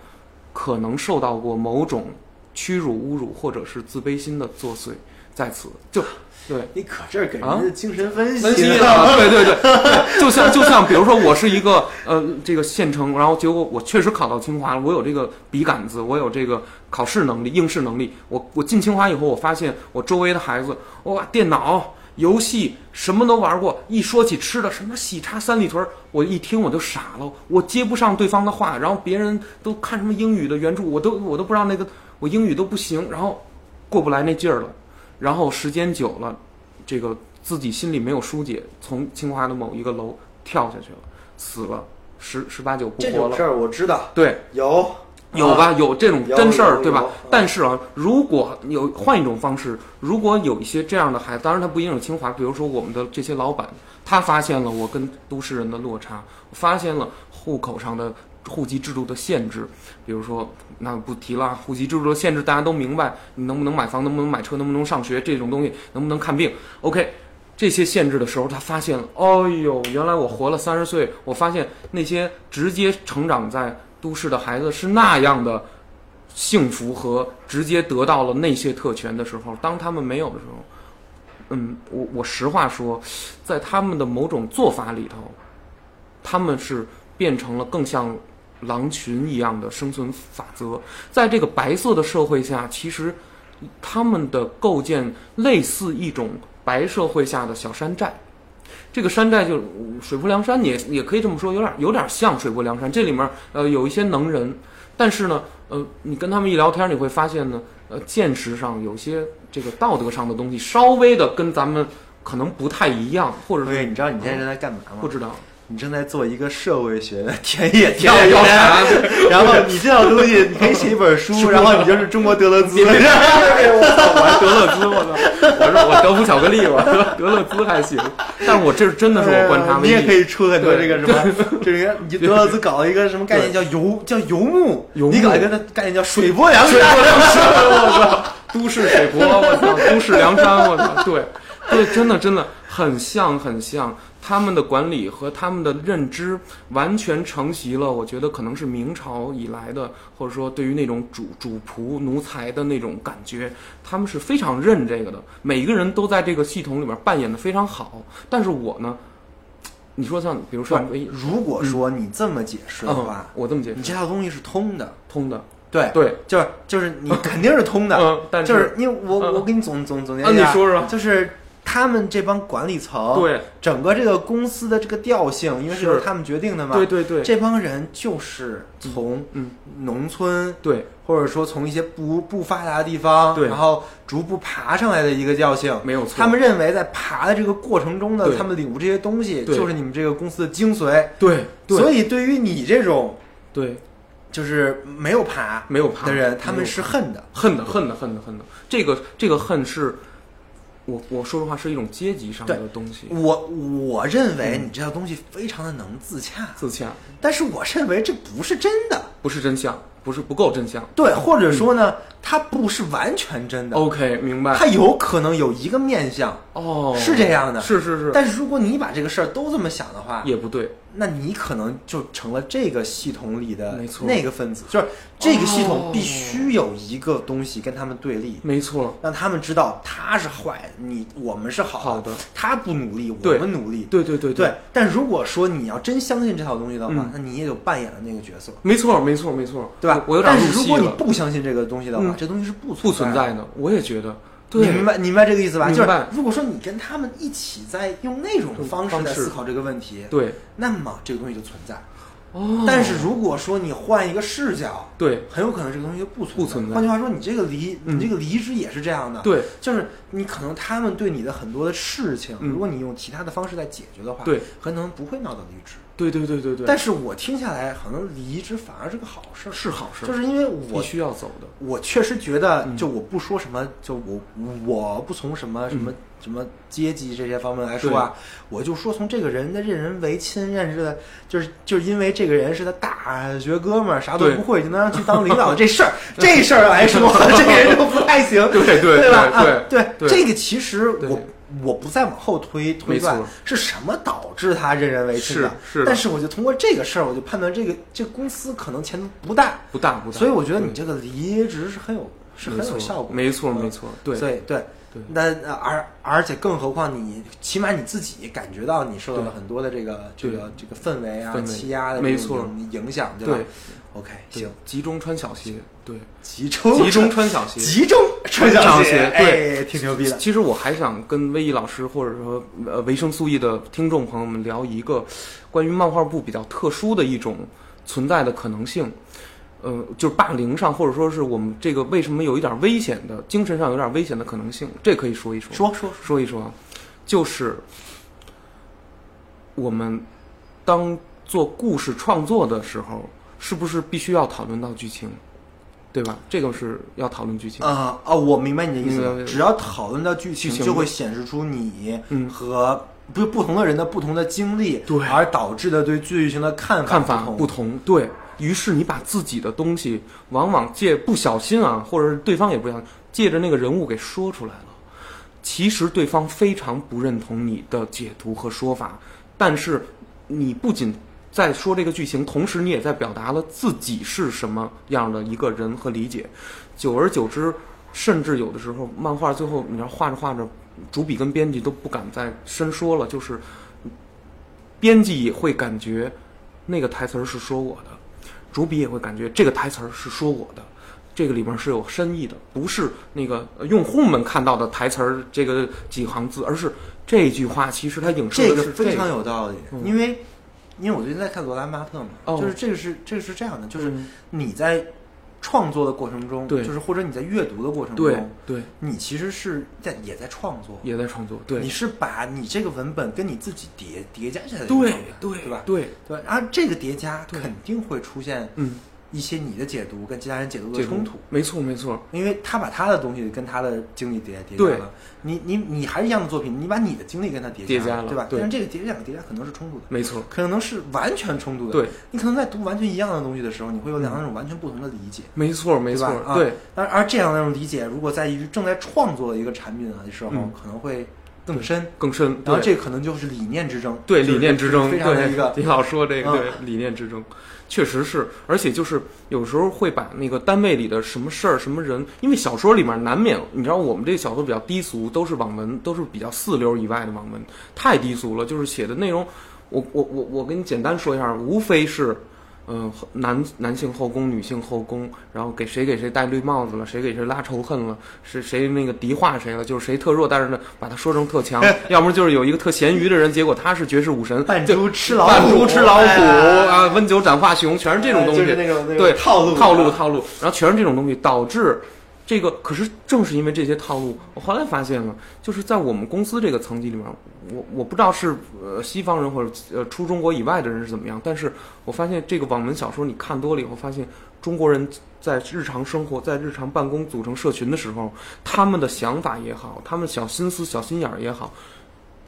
可能受到过某种屈辱、侮辱或者是自卑心的作祟，在此就对。你可这儿给啊人家精神分析分析了，对对对对，就像就像比如说我是一个呃这个县城，然后结果我确实考到清华了，我有这个笔杆子，我有这个考试能力、应试能力。我我进清华以后，我发现我周围的孩子，哇，电脑、游戏什么都玩过，一说起吃的，什么喜茶、三里屯，我一听我就傻了，我接不上对方的话，然后别人都看什么英语的原著，我都我都不知道那个我英语都不行，然后过不来那劲儿了，然后时间久了。这个自己心里没有疏解，从清华的某一个楼跳下去了，死了，十十八九不活了。这种事儿我知道，对，有有吧？有这种真事儿，对吧？但是啊，如果有换一种方式，如果有一些这样的孩子，当然他不一定是清华，比如说我们的这些老板，他发现了我跟都市人的落差，发现了户口上的户籍制度的限制，比如说那不提了，户籍制度的限制大家都明白，你能不能买房，能不能买车，能不能上学这种东西，能不能看病？OK。这些限制的时候，他发现了，哦呦，原来我活了三十岁，我发现那些直接成长在都市的孩子是那样的幸福和直接得到了那些特权的时候，当他们没有的时候，嗯，我我实话说，在他们的某种做法里头，他们是变成了更像狼群一样的生存法则。在这个白色的社会下，其实他们的构建类似一种白社会下的小山寨。这个山寨就水泊梁山，也也可以这么说，有点有点像水泊梁山。这里面呃有一些能人，但是呢，呃，你跟他们一聊天，你会发现呢，呃，见识上有些这个道德上的东西，稍微的跟咱们可能不太一样，或者是你知道你现在在干嘛吗？不知道。你正在做一个社会学的 田野调查，然后你这套东西，你可以写一本书，然后你就是中国德勒兹。我还德勒兹，我操！我说我德芙巧克力，我 德德勒兹还行，但是我这是真的是我观察。你也可以出很多这个什么，这个你德勒兹搞了一个什么概念叫游叫游牧，你搞一个概念叫水泊梁山。我操，都市水泊，我操，都市梁山，我操，对，对，真的真的很像很像。他们的管理和他们的认知完全承袭了，我觉得可能是明朝以来的，或者说对于那种主主仆奴才的那种感觉，他们是非常认这个的。每一个人都在这个系统里面扮演的非常好。但是我呢，你说像比如说，如果说你这么解释的话，我这么解释，你这套东西是通的，通的，对对，就是就是你肯定是通的，嗯，但是因为我我给你总总总结一下，你说说，就是。他们这帮管理层，对整个这个公司的这个调性，因为是他们决定的嘛。对对对，这帮人就是从农村，对，或者说从一些不不发达的地方，对，然后逐步爬上来的一个调性，没有错。他们认为在爬的这个过程中呢，他们领悟这些东西，就是你们这个公司的精髓。对，所以对于你这种，对，就是没有爬没有爬的人，他们是恨的，恨的，恨的，恨的，恨的。这个这个恨是。我我说实话是一种阶级上的东西。我我认为你这套东西非常的能自洽，自洽。但是我认为这不是真的，不是真相，不是不够真相。对，或者说呢，它不是完全真的。OK，明白。它有可能有一个面相，哦，是这样的，是是是。但是如果你把这个事儿都这么想的话，也不对。那你可能就成了这个系统里的那个分子，就是这个系统必须有一个东西跟他们对立，没错，让他们知道他是坏，你我们是好。的，他不努力，我们努力，对对对对。但如果说你要真相信这套东西的话，那你也就扮演了那个角色，没错没错没错，对吧？我有点但是如果你不相信这个东西的话，这东西是不不存在的，我也觉得。你明白，你明白这个意思吧？就是如果说你跟他们一起在用那种方式在思考这个问题，对，那么这个东西就存在。哦，但是如果说你换一个视角，对，很有可能这个东西就不不存在。换句话说，你这个离，你这个离职也是这样的。对，就是你可能他们对你的很多的事情，如果你用其他的方式来解决的话，对，可能不会闹到离职。对对对对对，但是我听下来，可能离职反而是个好事，是好事，就是因为我必须要走的。我确实觉得，就我不说什么，就我我不从什么什么什么阶级这些方面来说啊，我就说从这个人的任人唯亲，认识的，就是就是因为这个人是他大学哥们儿，啥都不会就能让去当领导这事儿，这事儿来说，这个人就不太行，对对对吧？对对，这个其实我。我不再往后推推断是什么导致他任人唯亲的，是，但是我就通过这个事儿，我就判断这个这个公司可能前途不大，不大不大。所以我觉得你这个离职是很有是很有效果，没错没错，对，对。对。那而而且更何况你起码你自己感觉到你受到了很多的这个这个这个氛围啊气压的没错。影响，对吧？OK，行，集中穿小鞋，对，集中集中穿小鞋，集中穿小鞋，对，挺牛逼的。其实我还想跟威毅老师或者说呃维生素 E 的听众朋友们聊一个关于漫画部比较特殊的一种存在的可能性，呃，就是霸凌上或者说是我们这个为什么有一点危险的精神上有点危险的可能性，这可以说一说，说说说一说，就是我们当做故事创作的时候。是不是必须要讨论到剧情，对吧？这个是要讨论剧情啊啊！我明白你的意思，只要讨论到剧情，就会显示出你和不不同的人的不同的经历，对，而导致的对剧情的看法看法不同。对于是，你把自己的东西往往借不小心啊，或者是对方也不想借着那个人物给说出来了。其实对方非常不认同你的解读和说法，但是你不仅。在说这个剧情，同时你也在表达了自己是什么样的一个人和理解。久而久之，甚至有的时候，漫画最后你要画着画着，主笔跟编辑都不敢再深说了，就是编辑也会感觉那个台词儿是说我的，主笔也会感觉这个台词儿是说我的。这个里面是有深意的，不是那个用户们看到的台词儿这个几行字，而是这句话其实它影射的是非常有道理。因为因为我最近在看罗兰巴特嘛，就是这个是这个是这样的，就是你在创作的过程中，对，就是或者你在阅读的过程中，对，你其实是在也在创作，也在创作，对，你是把你这个文本跟你自己叠叠加起来的，对对对吧？对。对，然后这个叠加肯定会出现，嗯。一些你的解读跟其他人解读的冲突，没错没错，因为他把他的东西跟他的经历叠叠加了，你你你还是一样的作品，你把你的经历跟他叠加了，对吧？但是这个叠两个叠加可能是冲突的，没错，可能是完全冲突的。对，你可能在读完全一样的东西的时候，你会有两种完全不同的理解。没错没错，对。而而这样的一种理解，如果在于正在创作的一个产品的时候，可能会更深更深。然后这可能就是理念之争，对理念之争，非常的一个。你老说这个对理念之争。确实是，而且就是有时候会把那个单位里的什么事儿、什么人，因为小说里面难免，你知道我们这个小说比较低俗，都是网文，都是比较四流以外的网文，太低俗了。就是写的内容，我我我我跟你简单说一下，无非是。嗯，男男性后宫，女性后宫，然后给谁给谁戴绿帽子了，谁给谁拉仇恨了，是谁那个敌化谁了，就是谁特弱，但是呢，把他说成特强，要么就是有一个特咸鱼的人，结果他是绝世武神，扮猪吃老虎，扮猪吃老虎啊，温酒斩华雄，全是这种东西，对套路。套路套路，然后全是这种东西，导致。这个可是正是因为这些套路，我后来发现了，就是在我们公司这个层级里面，我我不知道是呃西方人或者呃出中国以外的人是怎么样，但是我发现这个网文小说你看多了以后，发现中国人在日常生活、在日常办公组成社群的时候，他们的想法也好，他们小心思、小心眼儿也好。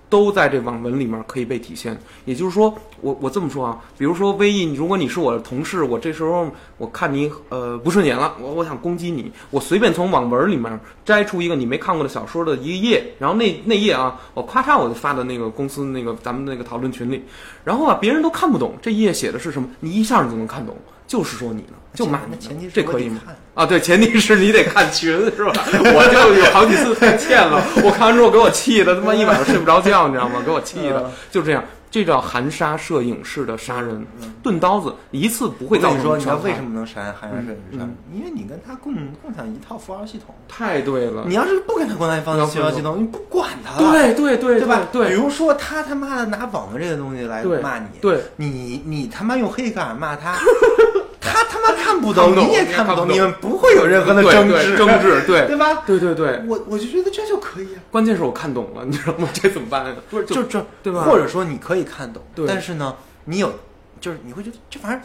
都在这网文里面可以被体现，也就是说，我我这么说啊，比如说微易，如果你是我的同事，我这时候我看你呃不顺眼了，我我想攻击你，我随便从网文里面摘出一个你没看过的小说的一个页，然后那那页啊，我咔嚓我就发到那个公司那个咱们那个讨论群里，然后啊别人都看不懂这页写的是什么，你一下就能看懂。就是说你呢，就骂你，这可以吗？啊，对，前提是你得看群，是吧？我就有好几次太欠了，我看完之后给我气的，他妈一晚上睡不着觉，你知道吗？给我气的，就这样。这叫含沙射影式的杀人，钝刀子一次不会造成说，你知道为什么能杀含沙射影式杀？因为你跟他共共享一套符号系统。太对了。你要是不跟他共享一套符号系统，你不管他。对对对，对吧？对。比如说他他妈的拿网络这个东西来骂你，对，你你他妈用黑格尔骂他。他他妈看不懂，你也看不懂，你们不会有任何的争执，争执，对 对吧？对对对，我我就觉得这就可以啊。关键是我看懂了，你知道吗？这怎么办呀？不是，就这，对吧？或者说你可以看懂，但是呢，你有，就是你会觉得这玩意儿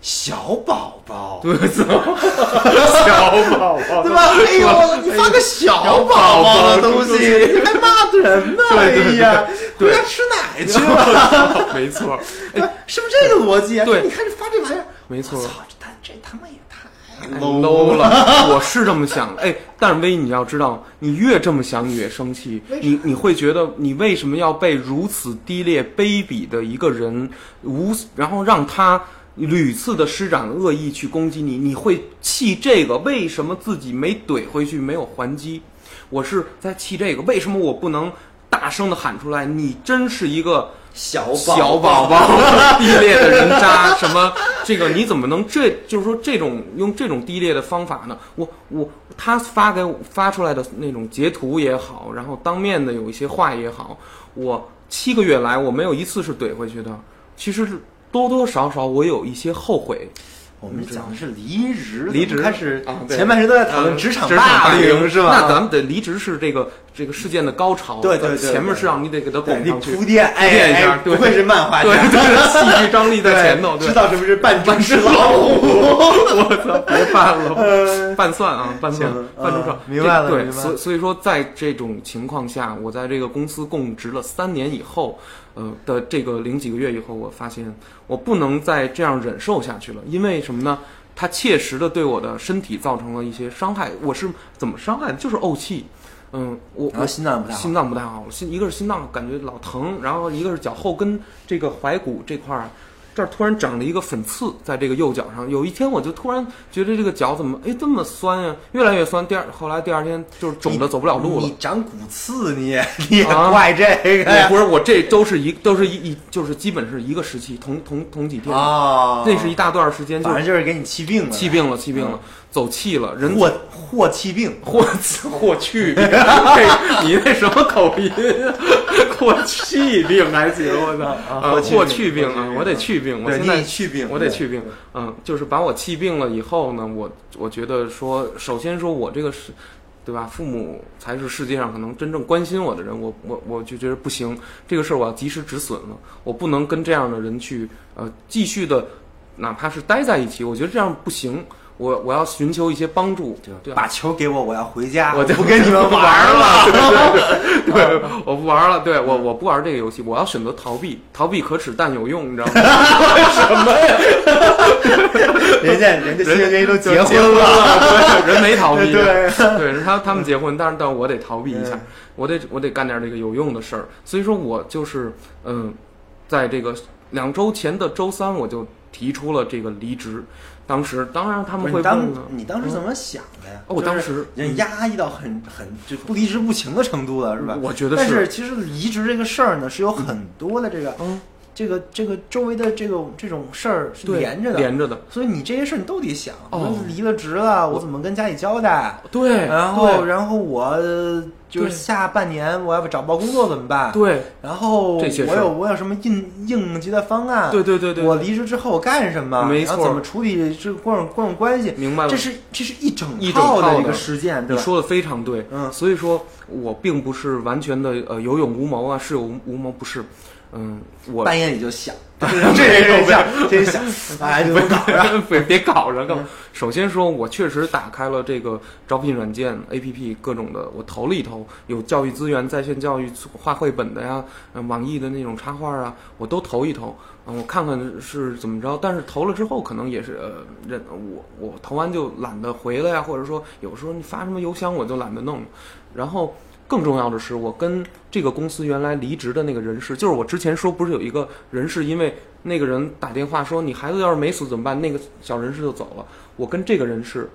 小宝宝，对，小宝宝，对吧？哎呦，你发个小宝宝的东西，你还骂人呢？哎呀，回家吃奶去了。没错，哎，是不是这个逻辑啊？对，你看这发这玩意儿。没错，操，这他这他妈也太 low 了。我是这么想的，哎，但是威，你要知道，你越这么想，你越生气。你你会觉得，你为什么要被如此低劣、卑鄙的一个人无，然后让他屡次的施展恶意去攻击你？你会气这个？为什么自己没怼回去，没有还击？我是在气这个，为什么我不能大声的喊出来？你真是一个。小宝小宝宝，低劣的人渣，什么这个你怎么能这就是说这种用这种低劣的方法呢？我我他发给我发出来的那种截图也好，然后当面的有一些话也好，我七个月来我没有一次是怼回去的，其实是多多少少我有一些后悔。我们讲的是离职，离职开始前半时都在讨论职场霸凌，是吧？那咱们的离职是这个这个事件的高潮，对对对，前面是让你得给他铺垫铺垫一下，不愧是漫画家，戏剧张力在前头，知道什么是扮猪吃老虎？我操，别扮了，拌蒜啊，拌蒜，拌猪手，明白了，对，所所以说，在这种情况下，我在这个公司供职了三年以后。呃的这个零几个月以后，我发现我不能再这样忍受下去了，因为什么呢？它切实的对我的身体造成了一些伤害。我是怎么伤害的？就是怄气。嗯，我我心脏不太心脏不太好，心一个是心脏感觉老疼，然后一个是脚后跟这个踝骨这块儿。这儿突然长了一个粉刺，在这个右脚上。有一天我就突然觉得这个脚怎么哎这么酸呀，越来越酸。第二后来第二天就是肿的走不了路了。你长骨刺，你也你也怪这个？不是我这都是一都是一一就是基本是一个时期，同同同几天啊，那是一大段时间，反正就是给你气病了，气病了，气病了。走气了，人祸祸气病，祸祸去病，你那什么口音？霍气病还行，我操！啊，霍去病啊，我得去病，我现在去病，我得去病。嗯，就是把我气病了以后呢，我我觉得说，首先说我这个是，对吧？父母才是世界上可能真正关心我的人，我我我就觉得不行，这个事儿我要及时止损了，我不能跟这样的人去呃继续的，哪怕是待在一起，我觉得这样不行。我我要寻求一些帮助，对把球给我，我要回家，我就不跟你们玩了。对 对，我不玩了。对我我不玩这个游戏，我要选择逃避，逃避可耻但有用，你知道吗？什么呀？人家人家新人都结婚了，人没逃避。对对，是他他们结婚，但是但我得逃避一下，我得我得干点这个有用的事儿。所以说我就是嗯，在这个两周前的周三，我就提出了这个离职。当时当然他们会问你当时怎么想的呀？我当时人压抑到很很就不离职不行的程度了，是吧？我觉得是。但是其实离职这个事儿呢，是有很多的这个嗯。这个这个周围的这个这种事儿是连着的，连着的，所以你这些事儿你都得想。哦，离了职了，我怎么跟家里交代？对，然后然后我就是下半年我要不找不到工作怎么办？对，然后我有我有什么应应急的方案？对对对对，我离职之后我干什么？没错，怎么处理这各种各种关系？明白了，这是这是一整套的一个事件，你说的非常对。嗯，所以说我并不是完全的呃有勇无谋啊，是有无谋不是。嗯，我半夜里就想 这人想，真想，哎，别搞着，别别搞着。首先说，我确实打开了这个招聘软件 APP，各种的，我投了一投，有教育资源、在线教育画绘本的呀，网易的那种插画啊，我都投一投，嗯，我看看是怎么着。但是投了之后，可能也是呃，人我我投完就懒得回了呀，或者说有时候你发什么邮箱我就懒得弄，然后。更重要的是，我跟这个公司原来离职的那个人事，就是我之前说不是有一个人事，因为那个人打电话说你孩子要是没死怎么办，那个小人事就走了。我跟这个人事，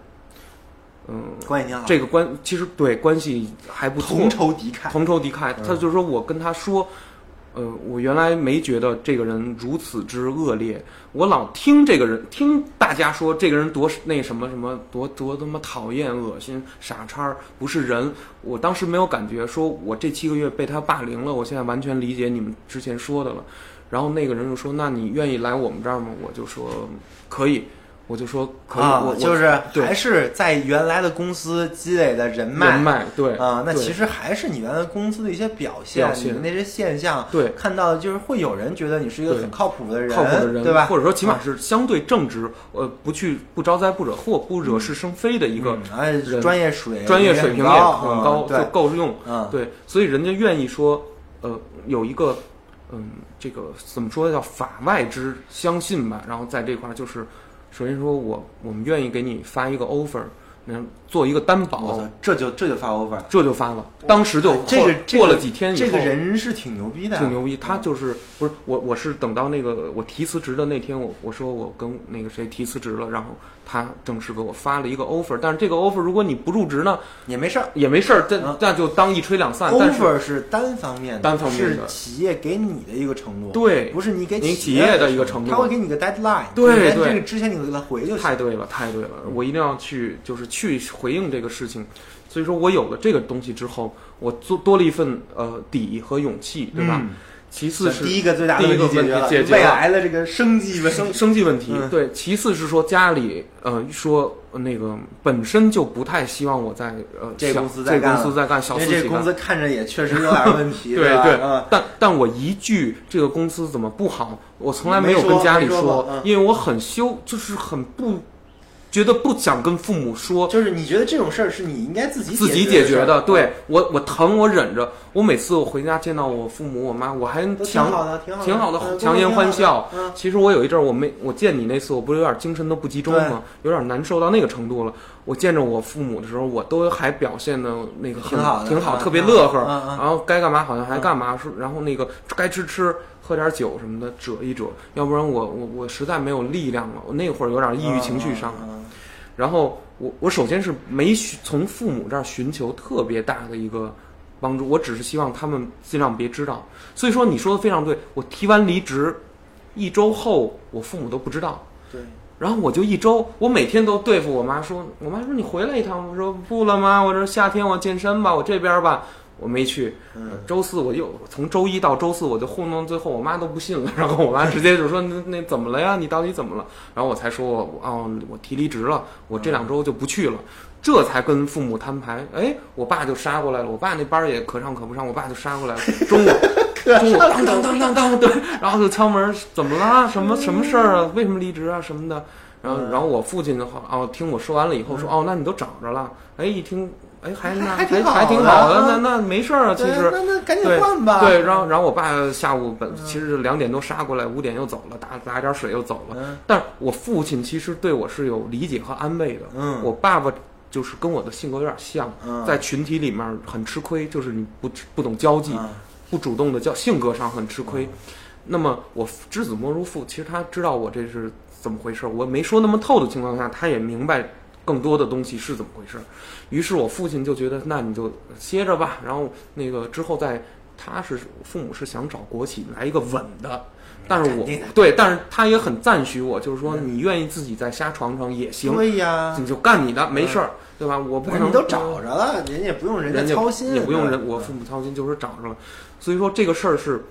嗯，关系挺好。这个关其实对关系还不错，同仇敌忾，同仇敌忾。他就是说我跟他说。呃，我原来没觉得这个人如此之恶劣，我老听这个人，听大家说这个人多那什么什么，多多他妈讨厌、恶心、傻叉，不是人。我当时没有感觉，说我这七个月被他霸凌了，我现在完全理解你们之前说的了。然后那个人就说：“那你愿意来我们这儿吗？”我就说：“可以。”我就说可以，我就是还是在原来的公司积累的人脉，人脉对啊，那其实还是你原来公司的一些表现，你的那些现象，对，看到就是会有人觉得你是一个很靠谱的人，靠谱的人，对吧？或者说起码是相对正直，呃，不去不招灾不惹祸不惹是生非的一个人，专业水专业水平也很高，就够用，对，所以人家愿意说，呃，有一个嗯，这个怎么说叫法外之相信吧，然后在这块就是。首先说，我我们愿意给你发一个 offer，能做一个担保，这就这就发 offer，这就发了。当时就这个过了几天以后，这个人是挺牛逼的，挺牛逼。他就是不是我，我是等到那个我提辞职的那天，我我说我跟那个谁提辞职了，然后。他正式给我发了一个 offer，但是这个 offer 如果你不入职呢，也没事儿，也没事儿，这那就当一吹两散。offer 是单方面的，单方面是企业给你的一个承诺，对，不是你给企业的一个承诺，他会给你个 deadline，对对，这个之前你给他回就行。太对了，太对了，我一定要去，就是去回应这个事情。所以说我有了这个东西之后，我做多了一份呃底和勇气，对吧？其次是第一个最大的问题解决了未来的这个生计问生生计问题。对，其次是说家里呃说那个本身就不太希望我在呃这公司在干，公司在干小私企。这公司看着也确实有点问题，对对。嗯，但但我一句这个公司怎么不好，我从来没有跟家里说，因为我很羞，就是很不。觉得不想跟父母说，就是你觉得这种事儿是你应该自己自己解决的。对我，我疼，我忍着。我每次我回家见到我父母我妈，我还挺好的，挺好的，挺好的，强颜欢笑。其实我有一阵儿，我没我见你那次，我不是有点精神都不集中吗？有点难受到那个程度了。我见着我父母的时候，我都还表现的那个挺好，挺好，特别乐呵。然后该干嘛好像还干嘛，说然后那个该吃吃，喝点酒什么的，折一折。要不然我我我实在没有力量了，我那会儿有点抑郁情绪上来。然后我我首先是没从父母这儿寻求特别大的一个帮助，我只是希望他们尽量别知道。所以说你说的非常对，我提完离职一周后，我父母都不知道。对。然后我就一周，我每天都对付我妈说，我妈说你回来一趟，我说不了妈，我这夏天我健身吧，我这边吧。我没去，周四我又从周一到周四我就糊弄，最后我妈都不信了，然后我妈直接就说那那怎么了呀？你到底怎么了？然后我才说我哦我提离职了，我这两周就不去了，这才跟父母摊牌。哎，我爸就杀过来了，我爸那班也可上可不上，我爸就杀过来了。中午 当当当当当，对，然后就敲门，怎么了？什么什么事儿啊？为什么离职啊？什么的？然后然后我父亲的话哦，听我说完了以后说哦，那你都找着了？哎，一听。哎，还那还还挺好的，那那没事儿啊，其实那那赶紧换吧。对，然后然后我爸下午本其实两点多杀过来，五点又走了，打打点水又走了。但是我父亲其实对我是有理解和安慰的。嗯，我爸爸就是跟我的性格有点像，在群体里面很吃亏，就是你不不懂交际，不主动的叫，性格上很吃亏。那么我知子莫如父，其实他知道我这是怎么回事，我没说那么透的情况下，他也明白。更多的东西是怎么回事？于是我父亲就觉得，那你就歇着吧。然后那个之后再，他是父母是想找国企来一个稳的，但是我对，但是他也很赞许我，就是说你愿意自己再瞎闯闯也行，对呀，你就干你的，没事儿，对吧？我不可能你都找着了，人家也不用人家操心，也不用人我父母操心，就是找着了。所以说这个事儿是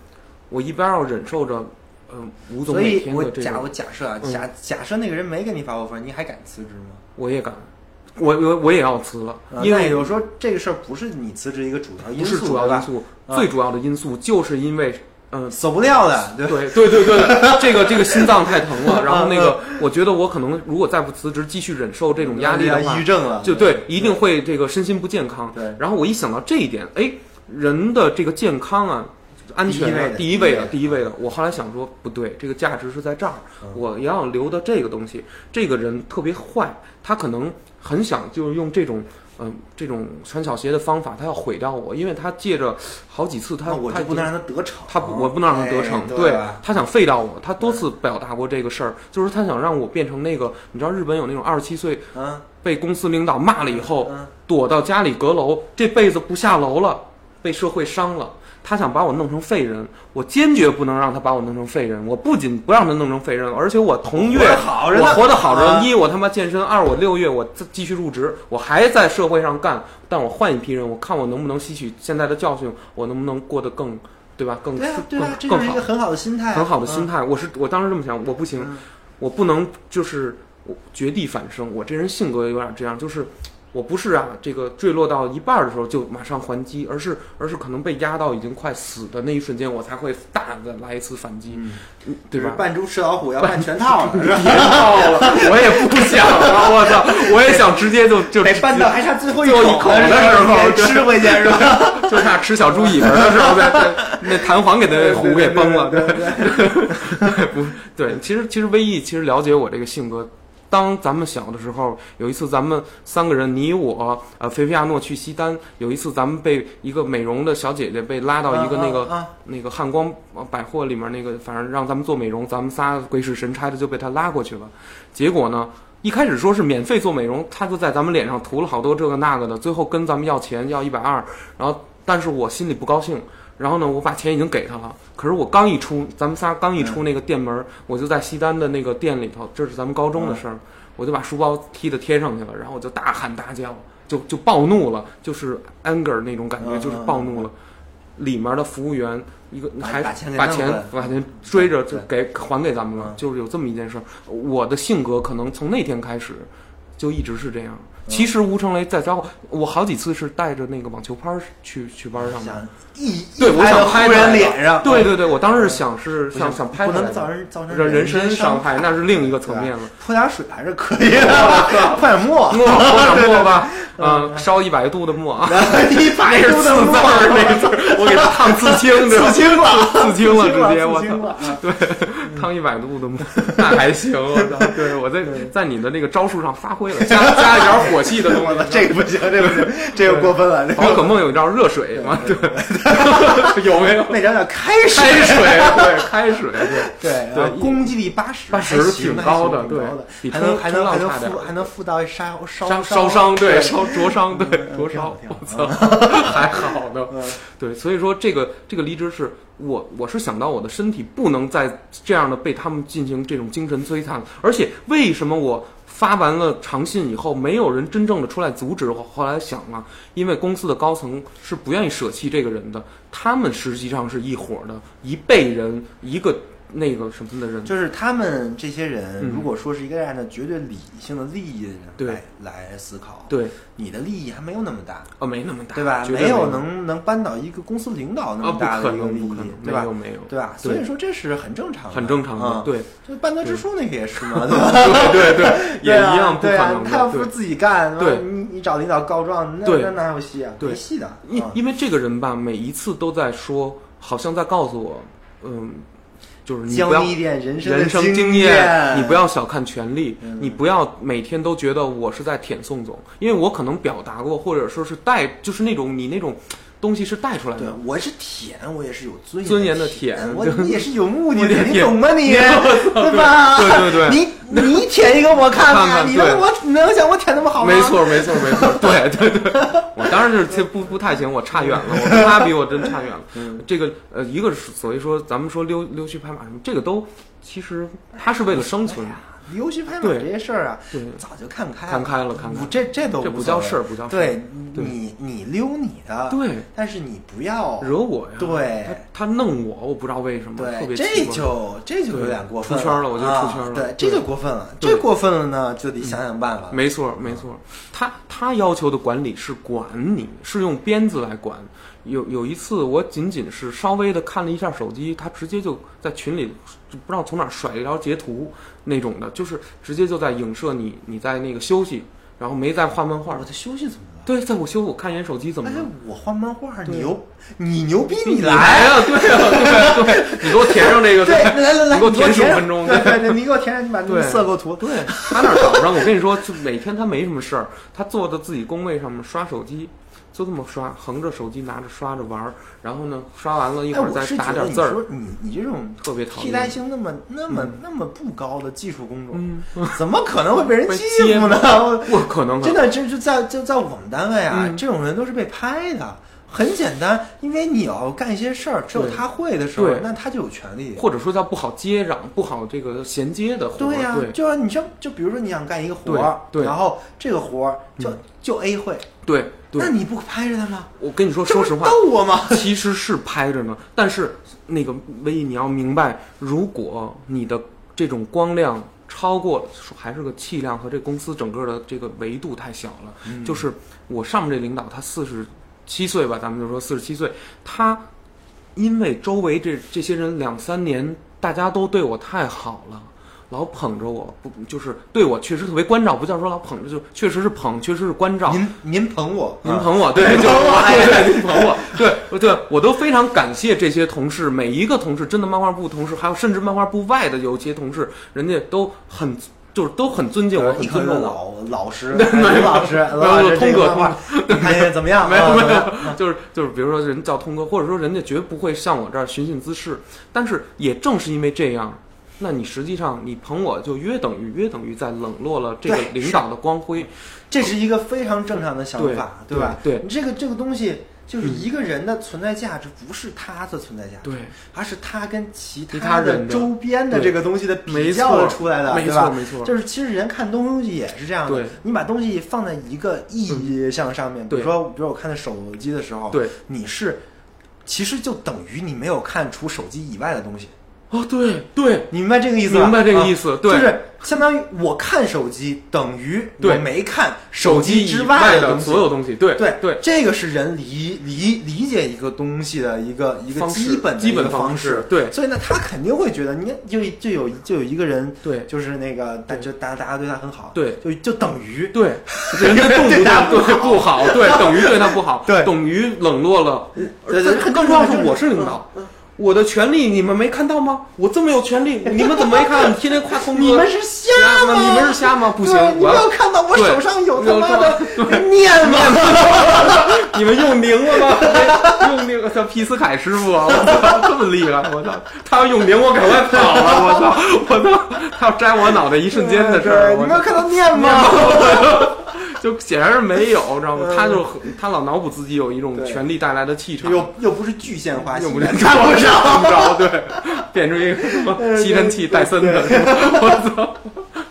我一边要忍受着，嗯，吴总每天的这个。假我假设啊，假假设那个人没给你发过分，你还敢辞职吗？我也敢，我我我也要辞了，因为有时候这个事儿不是你辞职一个主要因素，不是主要因素，最主要的因素就是因为嗯，死不掉的，对对对对，这个这个心脏太疼了，然后那个我觉得我可能如果再不辞职，继续忍受这种压力的话，抑郁症了，就对，一定会这个身心不健康。对，然后我一想到这一点，哎，人的这个健康啊。安全第一位的，第一位的。我后来想说，不对，这个价值是在这儿，我要留的这个东西。这个人特别坏，他可能很想就是用这种，嗯，这种穿小鞋的方法，他要毁掉我，因为他借着好几次，他他不能让他得逞，他我不能让他得逞，对，他想废掉我，他多次表达过这个事儿，就是他想让我变成那个，你知道日本有那种二十七岁，嗯，被公司领导骂了以后，躲到家里阁楼，这辈子不下楼了，被社会伤了。他想把我弄成废人，我坚决不能让他把我弄成废人。我不仅不让他弄成废人，而且我同月我活得好着。一我他妈健身，二我六月我继续入职，我还在社会上干。但我换一批人，我看我能不能吸取现在的教训，我能不能过得更，对吧？更更更好。一个很好的心态，很好的心态。我是我当时这么想，我不行，我不能就是我绝地反生。我这人性格有点这样，就是。我不是啊，这个坠落到一半的时候就马上还击，而是而是可能被压到已经快死的那一瞬间，我才会大的来一次反击，对吧？扮猪吃老虎要扮全套了，别套了，我也不想啊！我操，我也想直接就就得扮到还差最后一口的时候吃回去是吧？就差吃小猪尾巴的时候呗，那弹簧给他虎给崩了，对对？不对，其实其实威毅其实了解我这个性格。当咱们小的时候，有一次咱们三个人，你我，呃，菲菲亚诺去西单。有一次咱们被一个美容的小姐姐被拉到一个那个那个汉光百货里面，那个反正让咱们做美容，咱们仨鬼使神差的就被她拉过去了。结果呢，一开始说是免费做美容，她就在咱们脸上涂了好多这个那个的，最后跟咱们要钱，要一百二。然后，但是我心里不高兴。然后呢，我把钱已经给他了。可是我刚一出，咱们仨刚一出那个店门，我就在西单的那个店里头，这是咱们高中的事儿，我就把书包踢到天上去了，然后我就大喊大叫，就就暴怒了，就是 anger 那种感觉，就是暴怒了。里面的服务员一个还把钱把钱追着就给还给咱们了，就是有这么一件事。我的性格可能从那天开始就一直是这样。其实吴成雷在招我好几次是带着那个网球拍去去班上的，一对，我想拍人脸上，对对对，我当时想是想想拍，不能造成造成人身伤害，那是另一个层面了。泼点水还是可以的，泼点 墨，泼点墨吧。嗯，烧一百度的墨啊，一百度的墨那个字儿，我给他烫刺青，刺青了，刺青了，直接我操，对，烫一百度的吗，那还行，我操，对我在在你的那个招数上发挥了，加加一点火气的东西，这个不行，这个不行，这个过分了。宝可梦有一招热水嘛，对，有没有？那招叫开水，开水，对，开水，对对，攻击力八十，八十挺高的，对，还能还能还能附还能附到烧烧烧伤，对，烧灼伤，对，灼烧，我操，还好呢，对，所以说这个这个离职是我我是想到我的身体不能再这样的被他们进行这种精神摧残，而且为什么我？发完了长信以后，没有人真正的出来阻止。我后来想了，因为公司的高层是不愿意舍弃这个人的，他们实际上是一伙的，一辈人，一个。那个什么的人，就是他们这些人，如果说是一个按照绝对理性的利益的人来来思考，对你的利益还没有那么大，哦，没那么大，对吧？没有能能扳倒一个公司领导那么大的一个利益，对吧？没有没有，对吧？所以说这是很正常，很正常的，对。就半泽直树那个也是嘛，对吧？对 对对，也一样，对啊。他要不是自己干，对，你你找领导告状，那那哪有戏啊？没戏的。因因为这个人吧，每一次都在说，好像在告诉我，嗯。就是你不要人生经验，你不要小看权力，你不要每天都觉得我是在舔宋总，因为我可能表达过，或者说是带，就是那种你那种。东西是带出来的，我是舔，我也是有尊尊严的舔，我也是有目的的，你懂吗？你对吧？对对对，你你舔一个我看看，你能我你能想我舔那么好吗？没错没错没错，对对对，我当然是这不不太行，我差远了，我跟他比我真差远了。这个呃，一个是所以说咱们说溜溜须拍马什么，这个都其实他是为了生存。溜须拍马这些事儿啊，早就看开了看开了，看开。这这都不叫事儿，不叫事儿。对，你你溜你的，对，但是你不要惹我呀。对，他他弄我，我不知道为什么，特别这就这就有点过分，出圈了，我觉得出圈了。对，这就过分了，这过分了呢，就得想想办法。没错，没错。他他要求的管理是管你，是用鞭子来管。有有一次，我仅仅是稍微的看了一下手机，他直接就在群里就不知道从哪甩了一条截图，那种的，就是直接就在影射你你在那个休息，然后没在画漫画。我在休息怎么了？对，在我休，我看一眼手机怎么了？我画漫画，你牛，你牛逼，你来啊！对啊，对对，你给我填上这个，对，来来来，你给我填十五分钟，对对，你给我填上，你把那个色构图。对他那早上，我跟你说，就每天他没什么事儿，他坐在自己工位上面刷手机。就这么刷，横着手机拿着刷着玩儿，然后呢，刷完了一会儿再打点字儿。你说你你这种特别讨厌，替代性那么那么那么不高的技术工种，怎么可能会被人欺负呢？不可能，真的，这就在就在我们单位啊，这种人都是被拍的。很简单，因为你要干一些事儿，只有他会的时候，那他就有权利，或者说叫不好接壤、不好这个衔接的活。对呀，就你像就比如说你想干一个活儿，然后这个活儿就就 A 会，对。那你不拍着他吗？我跟你说，说实话，逗我吗？其实是拍着呢，但是那个唯一你要明白，如果你的这种光亮超过，还是个气量和这公司整个的这个维度太小了。就是我上面这领导，他四十七岁吧，咱们就说四十七岁，他因为周围这这些人两三年大家都对我太好了。老捧着我，不就是对我确实特别关照，不叫说老捧着，就确实是捧，确实是关照。您 您捧我，您捧我，对，就对，您捧我，对，对，我都非常感谢这些同事，每一个同事，真的漫画部同事，还有甚至漫画部外的有些同事，人家都很就是都很尊敬我，很尊重我，老 老师，老师，老师，通哥，看见怎么样？没有 没有，就是就是，比如说人叫通哥，或者说人家绝不会向我这儿寻衅滋事，但是也正是因为这样。那你实际上你捧我就约等于约等于在冷落了这个领导的光辉，这是一个非常正常的想法，对吧？对，你这个这个东西就是一个人的存在价值，不是他的存在价值，对，而是他跟其他的周边的这个东西的比较出来的，没错没错。就是其实人看东西也是这样的，你把东西放在一个意向上面，比如说比如我看的手机的时候，对，你是其实就等于你没有看除手机以外的东西。哦，对对，你明白这个意思？明白这个意思，对，就是相当于我看手机等于我没看手机之外的所有东西，对对对，这个是人理理理解一个东西的一个一个基本基本方式，对，所以呢，他肯定会觉得，你看，就就有就有一个人，对，就是那个，大就大家大家对他很好，对，就就等于对，人家对他对不好，对，等于对他不好，对，等于冷落了，对对，更重要是我是领导。我的权利你们没看到吗？我这么有权利，你们怎么没看？你天天夸聪哥，你们是瞎吗？你们是瞎吗？不行，你要看到我手上有他妈的念吗？你们用灵了吗？用灵，叫皮斯凯师傅啊！我操，这么厉害！我操，他要用灵，我赶快跑了！我操，我操，他要摘我脑袋，一瞬间的事儿。你没有看到念吗？就显然是没有，知道吗？他就他老脑补自己有一种权力带来的气场，又又不是具现化，又不是看不着，对，变成一个什么 吸尘器戴森的，我操，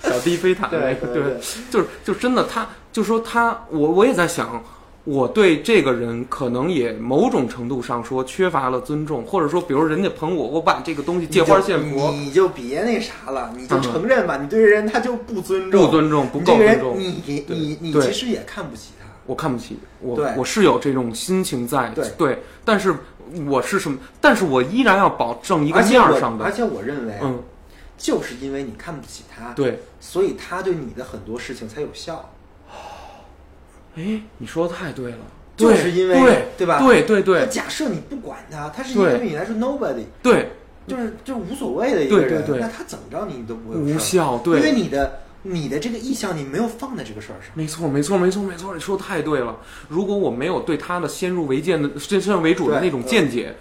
小低飞毯，那个对，就是就真的，他就说他，我我也在想。我对这个人可能也某种程度上说缺乏了尊重，或者说，比如人家捧我，我把这个东西借花献佛，你就别那啥了，你就承认吧，你对人他就不尊重，不尊重，不够尊重。你你你其实也看不起他，我看不起我，我是有这种心情在，对，但是我是什么？但是我依然要保证一个面上的，而且我认为，嗯，就是因为你看不起他，对，所以他对你的很多事情才有效。哎，你说的太对了，就是因为对对吧？对对对。假设你不管他，他是一个对你来说 nobody，对，就是就是无所谓的一个人，那他怎么着你都不会无效，对，因为你的你的这个意向你没有放在这个事儿上。没错，没错，没错，没错，你说的太对了。如果我没有对他的先入为见的、先先入为主的那种见解。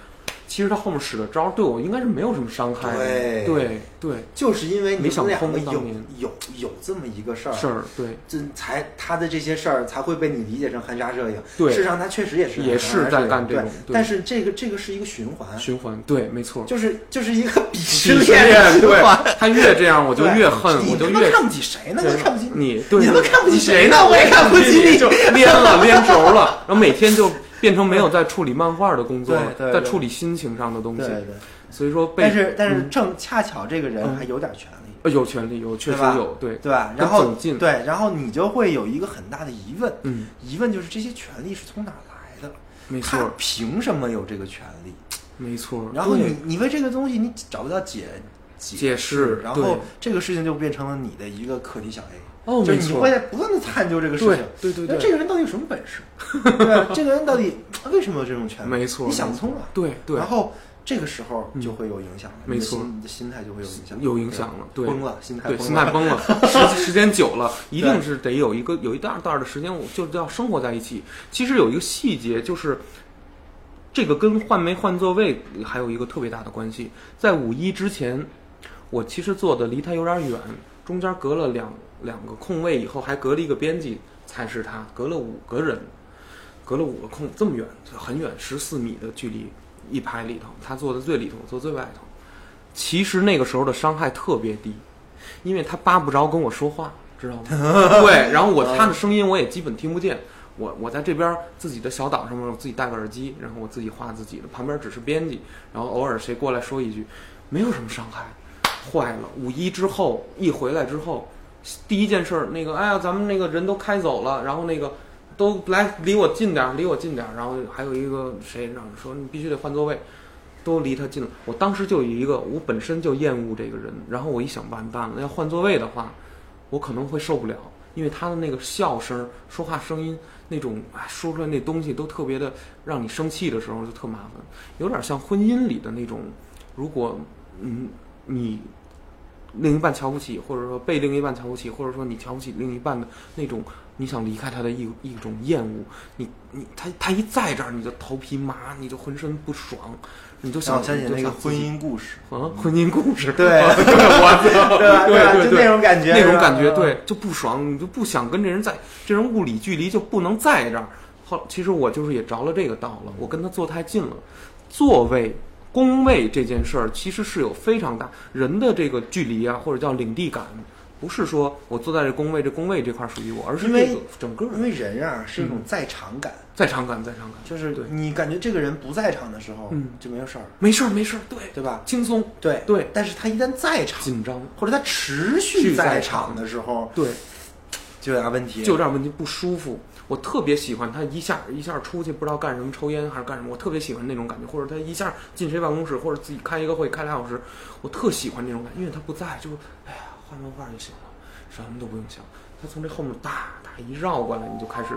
其实他后面使的招对我应该是没有什么伤害。对。对对，就是因为没想通有有有这么一个事儿。事儿，对，这才他的这些事儿才会被你理解成含沙射影。对，事实上他确实也是也是在干这种，但是这个这个是一个循环，循环对，没错，就是就是一个鄙视链。对，他越这样我就越恨，我就越看不起谁呢？看不起你，你都看不起谁呢？我也看不起你，就连了连轴了，然后每天就。变成没有在处理漫画的工作，在处理心情上的东西。对对。所以说被，但是但是正恰巧这个人还有点权利，有权利，有确实有，对对吧？然后对，然后你就会有一个很大的疑问，嗯，疑问就是这些权利是从哪来的？没错，凭什么有这个权利？没错。然后你你为这个东西你找不到解解释，然后这个事情就变成了你的一个课题小 A。哦，就你会不断的探究这个事情，对对对，那这个人到底有什么本事？对，这个人到底为什么有这种权利？没错，你想不通了。对对，然后这个时候就会有影响了。没错，你的心态就会有影响，有影响了，崩了，心态对，心态崩了。时时间久了，一定是得有一个有一大段的时间，我就要生活在一起。其实有一个细节，就是这个跟换没换座位还有一个特别大的关系。在五一之前，我其实坐的离他有点远，中间隔了两。两个空位以后还隔了一个编辑，才是他，隔了五个人，隔了五个空，这么远，很远，十四米的距离，一排里头，他坐在最里头，坐最外头。其实那个时候的伤害特别低，因为他扒不着跟我说话，知道吗？对，然后我他的声音我也基本听不见，我我在这边自己的小岛上面，我自己戴个耳机，然后我自己画自己的，旁边只是编辑，然后偶尔谁过来说一句，没有什么伤害。坏了，五一之后一回来之后。第一件事儿，那个，哎呀，咱们那个人都开走了，然后那个都来离我近点儿，离我近点儿，然后还有一个谁让说你必须得换座位，都离他近了。我当时就有一个，我本身就厌恶这个人，然后我一想，完蛋了，要换座位的话，我可能会受不了，因为他的那个笑声、说话声音那种，哎，说出来那东西都特别的让你生气的时候就特麻烦，有点像婚姻里的那种，如果嗯你。另一半瞧不起，或者说被另一半瞧不起，或者说你瞧不起另一半的那种，你想离开他的一一种厌恶，你你他他一在这儿，你就头皮麻，你就浑身不爽，你就想想起那个婚姻故事啊，婚姻故事，对，我 对对对，那种感觉，那种感觉，对，就不爽，你就不想跟这人在，这人物理距离就不能在这儿。后其实我就是也着了这个道了，我跟他坐太近了，座位。工位这件事儿其实是有非常大人的这个距离啊，或者叫领地感，不是说我坐在这工位，这工位这块属于我，而是因为这个整个因为人啊是一种在场感，在场感，在场感，就是对。你感觉这个人不在场的时候，嗯。就没有事儿，没事儿没事儿，对。对吧？轻松，对。对。但是他一旦在场，紧张，或者他持续续在场。场的时候，对，就有点问题。就有点问题，不舒服。我特别喜欢他一下一下出去，不知道干什么，抽烟还是干什么，我特别喜欢那种感觉。或者他一下进谁办公室，或者自己开一个会开俩小时，我特喜欢那种感觉，因为他不在，就哎呀画漫画就行了，什么都不用想。他从这后面哒哒一绕过来，你就开始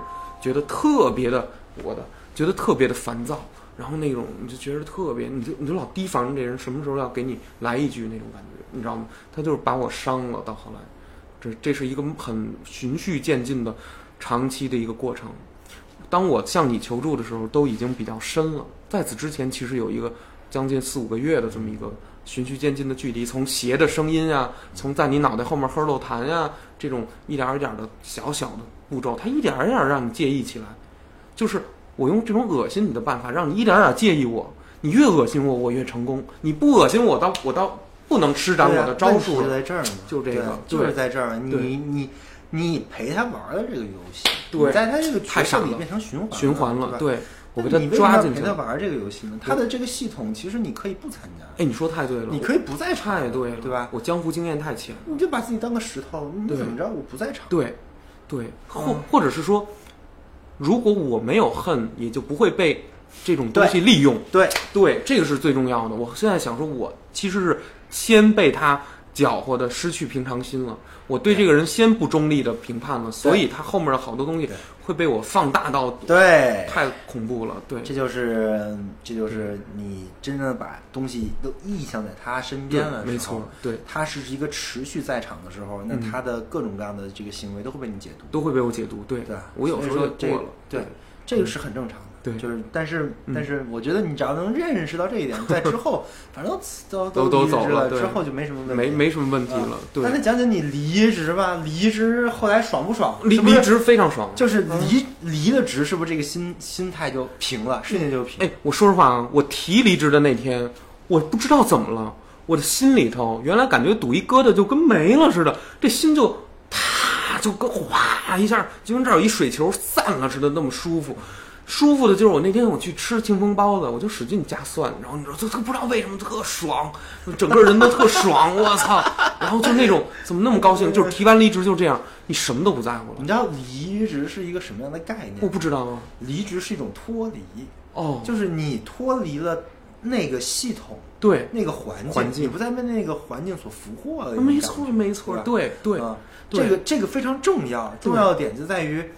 觉得特别的我的，觉得特别的烦躁。然后那种你就觉得特别，你就你就老提防着这人什么时候要给你来一句那种感觉，你知道吗？他就是把我伤了，到后来。这这是一个很循序渐进的长期的一个过程。当我向你求助的时候，都已经比较深了。在此之前，其实有一个将近四五个月的这么一个循序渐进的距离，从鞋的声音啊，从在你脑袋后面呵漏痰呀，这种一点儿一点儿的小小的步骤，它一点儿一点儿让你介意起来。就是我用这种恶心你的办法，让你一点儿点儿介意我。你越恶心我，我越成功；你不恶心我，倒我倒不能施展我的招数了。就在这儿呢，就这个就是在这儿。对你你你陪他玩的这个游戏，对你在他这个角太傻了色里变成循环循环了，对我那给他抓进去了。陪他玩这个游戏呢？他的这个系统其实你可以不参加，哎，你说太对了，你可以不在场，太对了，对吧？我江湖经验太浅。你就把自己当个石头，你怎么着？我不在场。对，对，或嗯或者是说，如果我没有恨，也就不会被这种东西利用。对对，这个是最重要的。我现在想说，我其实是先被他搅和的失去平常心了。我对这个人先不中立的评判了，所以他后面的好多东西会被我放大到对，太恐怖了。对，这就是这就是你真正的把东西都意向在他身边了，没错，，对，他是一个持续在场的时候，那嗯他的各种各样的这个行为都会被你解读。都会被我解读。对，对我有时候就这也过了。对，这个是很正常的。对就是，但是，嗯但是，我觉得你只要能认识到这一点，在之后，反正都都都走了对之后就没什么问题，没没什么问题了啊。对那，再讲讲你离职吧，离职后来爽不爽？离离职非常爽。就是离离了职，是不是这个心心态就平了，瞬间就平？哎，我说实话啊，我提离职的那天，我不知道怎么了，我的心里头原来感觉堵一疙瘩就跟没了似的，这心就啪就跟哗一下，就跟这儿有一水球散了似的，那么舒服。舒服的就是我那天我去吃清风包子，我就使劲加蒜，然后你知道，就特不知道为什么特爽，整个人都特爽，我操！然后就那种怎么那么高兴，就是提完离职就这样，你什么都不在乎了。你知道离职是一个什么样的概念我？不知道啊，离职是一种脱离，哦，就是你脱离了那个系统、对，那个环境，环境你不再被那个环境所俘获了。没错没错，对对这个这个非常重要，重要的点就在于，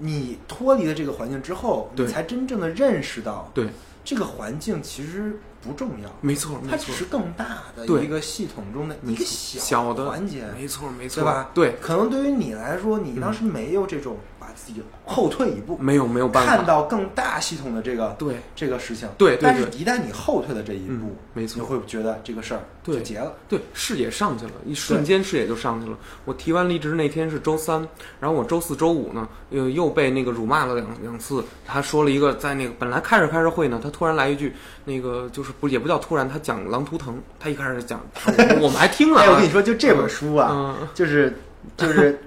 你脱离了这个环境之后，你才真正的认识到，对，这个环境其实不重要，没错没错。它只是，更大的一个系统中的一个小的环节，没错没错，对吧？对，可能对于你来说，你当时没有这种把自己后退一步，没有没有办法，看到更大系统的这个对。这个事情，对对但是对一旦你后退的这一步嗯，没错。你会觉得这个事儿就结了。对，视野上去了，一瞬间视野就上去了。我提完离职那天是周三，然后我周四周五呢，又又被那个辱骂了两两次。他说了一个，在那个本来开着开着会呢，他突然来一句，那个就是不也不叫突然，他讲狼图腾，他一开始讲，我我们还听了、啊。哎，我跟你说，就这本书啊，嗯，就是就是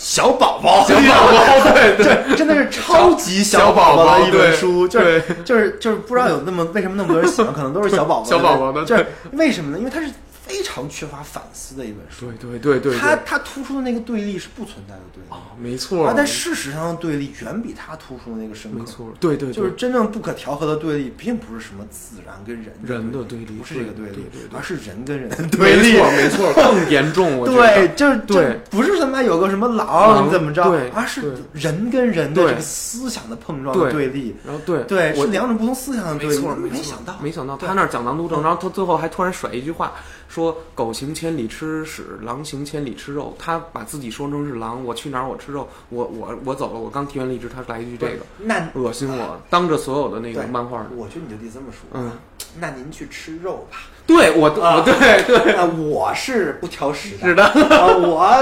小宝宝，小宝宝，对对。真的是超级小宝宝宝的一本书，就是就是就是不知道有那么为什么那么多人喜欢，可能都是小宝宝 小宝宝的就是为什么呢？因为它是非常缺乏反思的一本书，对对对对，它它突出的那个对立是不存在的对立，啊，没错。啊，，但事实上的对立远比它突出的那个深刻。没错，对对，对。就是真正不可调和的对立，并不是什么自然跟人人的对立不是这个对立而是人跟人的对立。没错没错，更严重，对，就是对。就不是他妈有个什么狼狼怎么着对，而是人跟人的这个思想的碰撞的对。对立。然后对。对，是两种不同思想的对立。没错，没错。想到，没想到他那儿讲狼图腾，然后他最后还突然甩一句话，说“狗行千里吃屎，狼行千里吃肉”。他把自己说成是狼，我去哪儿我吃肉，我我我走了，我刚提完离职，他来一句这个，那恶心我，当着所有的那个漫画，我觉得你就得这么说。嗯，那您去吃肉吧。对我，我对对，啊，我是不挑食的，是的，我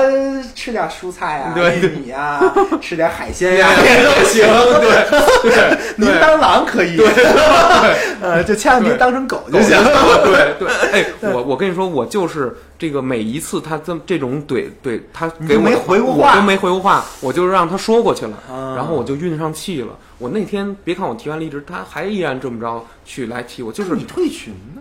吃点蔬菜啊，玉米啊，吃点海鲜呀。也都行。对。对，您当狼可以，对，呃，就千万别当成狗就行。对。对，哎，我我跟你说，我就是这个每一次他这这种怼怼他给我没回过话，我都没回过话，我就让他说过去了，然后我就运上气了。我那天别看我提完离职，他还依然这么着去来提我，就是你退群呢。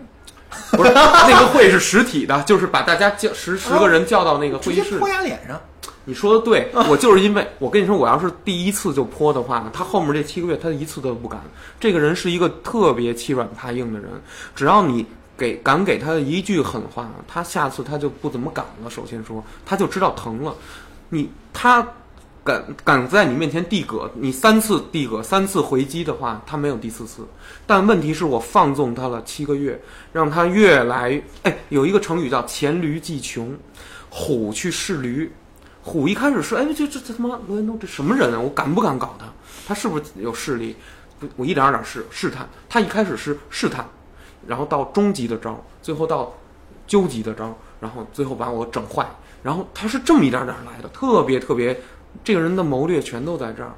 不是那个会是实体的，就是把大家叫十十个人叫到那个会议室，泼牙脸上。你说的对，我就是因为我跟你说，我要是第一次就泼的话，他后面这七个月他一次都不敢。这个人是一个特别欺软怕硬的人，只要你给敢给他一句狠话，他下次他就不怎么敢了。首先说，他就知道疼了。你他。敢敢在你面前递戈，你三次递戈，三次回击的话，他没有第四次。但问题是我放纵他了七个月，让他越来……哎，有一个成语叫“黔驴技穷”，虎去试驴。虎一开始说：“哎，这这这他妈罗延东这什么人啊？我敢不敢搞他？他是不是有势力？我一点点试试探。他一开始是试探，然后到终极的招，最后到究极的招，然后最后把我整坏。然后他是这么一点点来的，特别特别。”这个人的谋略全都在这儿。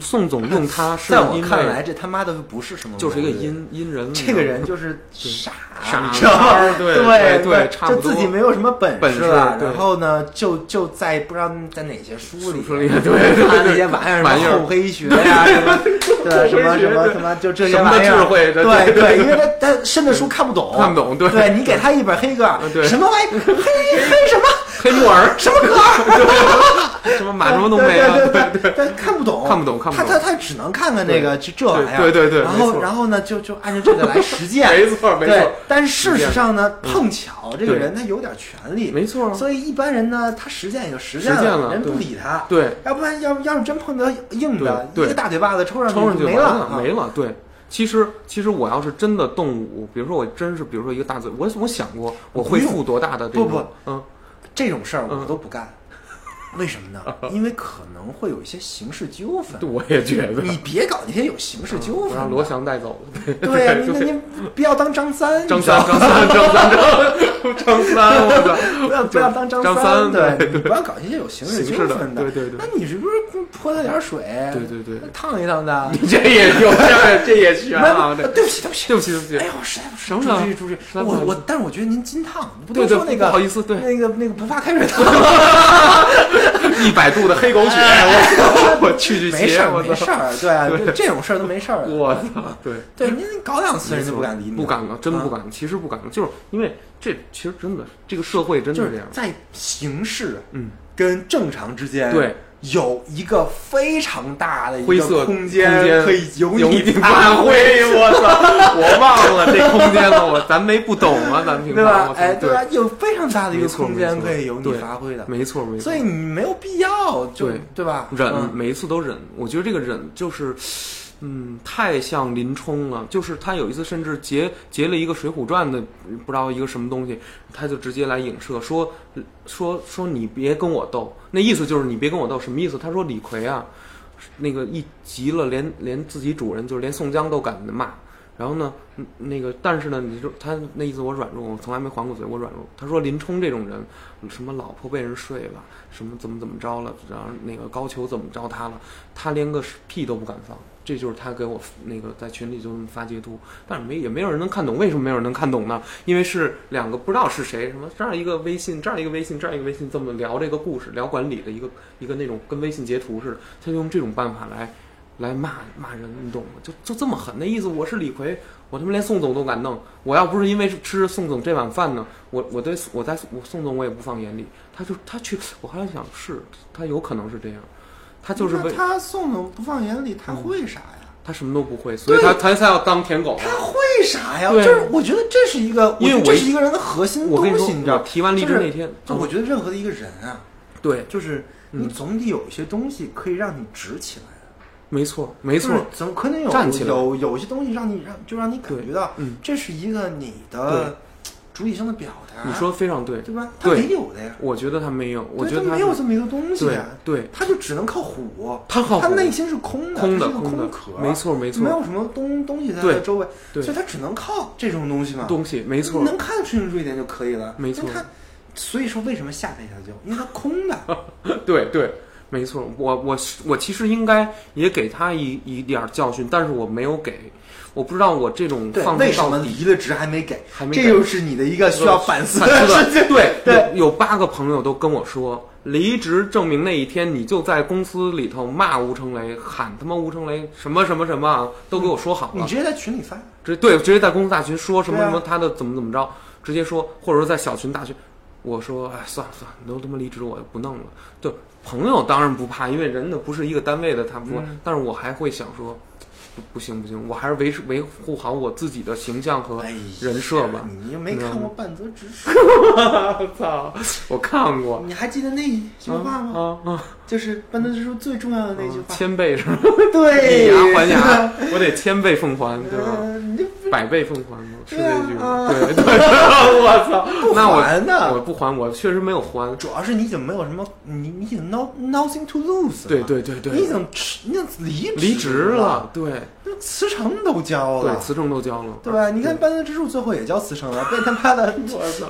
宋总用他，在我看来，这他妈的不是什么，就是一个阴阴人。这个人就是傻傻，对对对，差不多。就自己没有什么本事，然后呢，就就在不知道在哪些书里，对看那些玩意儿，什么厚黑学呀，什么 对什么什么什么，就这些玩意儿。对对，因为他他深的书看不懂，看不懂。对对你给他一本黑格尔，什么玩意儿？黑黑什么？黑木耳？什么格尔？什么马什么都没了，对对，但看不懂，看不懂，看不懂。他他他只能看看那个就这玩意儿，对对对。然后然后呢，就就按照这个来实践，没错没错。但事实上呢，碰巧这个人他有点权利，没错。所以一般人呢，他实践也就实践了，人不理他。对，要不然要要是真碰到硬的，一个大嘴巴子抽上去没了，没了。对，其实其实我要是真的动武，比如说我真是，比如说一个大嘴，我我想过我会负多大的这种，不不，嗯，这种事儿我都不干。为什么呢？因为可能会有一些刑事纠纷。我也觉得，你别搞那些有刑事纠纷。让罗翔带走了。对呀，你你不要当张三。张三，张三，张三，张三，不要不要当张三。对，你不要搞那些有刑事纠纷的。对对对。那你是不是泼他点水？对对对，烫一烫的。你这也有，这也悬啊！对不起，对不起，对不起，对不起。哎呦，实在不什么出去出去。我我，但是我觉得您金烫，不能说那个不好意思，对那个那个不怕开水烫。一百度的黑狗血，我我去去没事儿没事儿，对，这种事儿都没事儿。我操，对对，您搞两次人就不敢理你，不敢了，真不敢了。其实不敢了，就是因为这其实真的，这个社会真的是这样，在形式嗯跟正常之间对。有一个非常大的一个空间可以由你发挥，我操！我忘了这空间了，我咱没不懂啊，咱平常对吧？哎，对吧？有非常大的一个空间可以由你发挥的，没错没错。所以你没有必要，对对吧？忍，每一次都忍。我觉得这个忍就是。嗯，太像林冲了。就是他有一次甚至截截了一个《水浒传》的，不知道一个什么东西，他就直接来影射说说说你别跟我斗。那意思就是你别跟我斗，什么意思？他说李逵啊，那个一急了，连连自己主人就是连宋江都敢骂。然后呢，那个但是呢，你说他那意思我软弱，我从来没还过嘴，我软弱。他说林冲这种人，什么老婆被人睡了，什么怎么怎么着了，然后那个高俅怎么着他了，他连个屁都不敢放。这就是他给我那个在群里就发截图，但是没也没有人能看懂，为什么没有人能看懂呢？因为是两个不知道是谁，什么这样一个微信，这样一个微信，这样一个微信，这么聊这个故事，聊管理的一个一个那种跟微信截图似的，他就用这种办法来来骂骂人，你懂吗？就就这么狠，那意思我是李逵，我他妈连宋总都敢弄，我要不是因为吃宋总这碗饭呢，我我对我在我宋总我也不放眼里，他就他去，我还想是他有可能是这样。他就是为他宋总不放眼里，他会啥呀？他什么都不会，所以他他才要当舔狗。他会啥呀？就是我觉得这是一个，因为这是一个人的核心东西，你知道？提完离职那天，就我觉得任何的一个人啊，对，就是你总得有一些东西可以让你直起来的。没错，没错，怎么可能有站起来？有有些东西让你让就让你感觉到，嗯，这是一个你的主体性的表达。你说非常对，对吧？他没有的呀。我觉得他没有，我觉得他没有这么一个东西。对，他就只能靠虎。他靠他内心是空的，空的，空的壳。没错，没错。没有什么东东西在他周围，所以他只能靠这种东西嘛。东西没错，能看出这一点就可以了。没错。他所以说，为什么下台下教？因为他空的。对对。没错，我我我其实应该也给他一一点教训，但是我没有给，我不知道我这种放为什么离了职还没给，还没给，这又是你的一个需要反思的事情。对对，有八个朋友都跟我说，离职证明那一天你就在公司里头骂吴成雷，喊他妈吴成雷什么什么什么啊，都给我说好了。你直接在群里发，直对，直接在公司大群说什么什么他的怎么怎么着，直接说，或者说在小群大群，我说哎算了算了，你都他妈离职我不弄了，就。朋友当然不怕，因为人呢不是一个单位的，他不。但是我还会想说，不行不行，我还是维持维护好我自己的形象和人设吧。你又没看过半泽直树？我操！我看过。你还记得那句话吗？啊啊！就是半泽直树最重要的那句话：千倍是吧？对，以牙还牙，我得千倍奉还，对吧？百倍奉还。是这句，对 对，我操！那我我不还，我确实没有还。主要是你已经没有什么，你你已经 no nothing to lose。对对对对，你已经你已经离离职了，对，那辞呈都交了，对，辞呈都交了，对吧？你看半泽直树最后也交辞呈了，被他妈的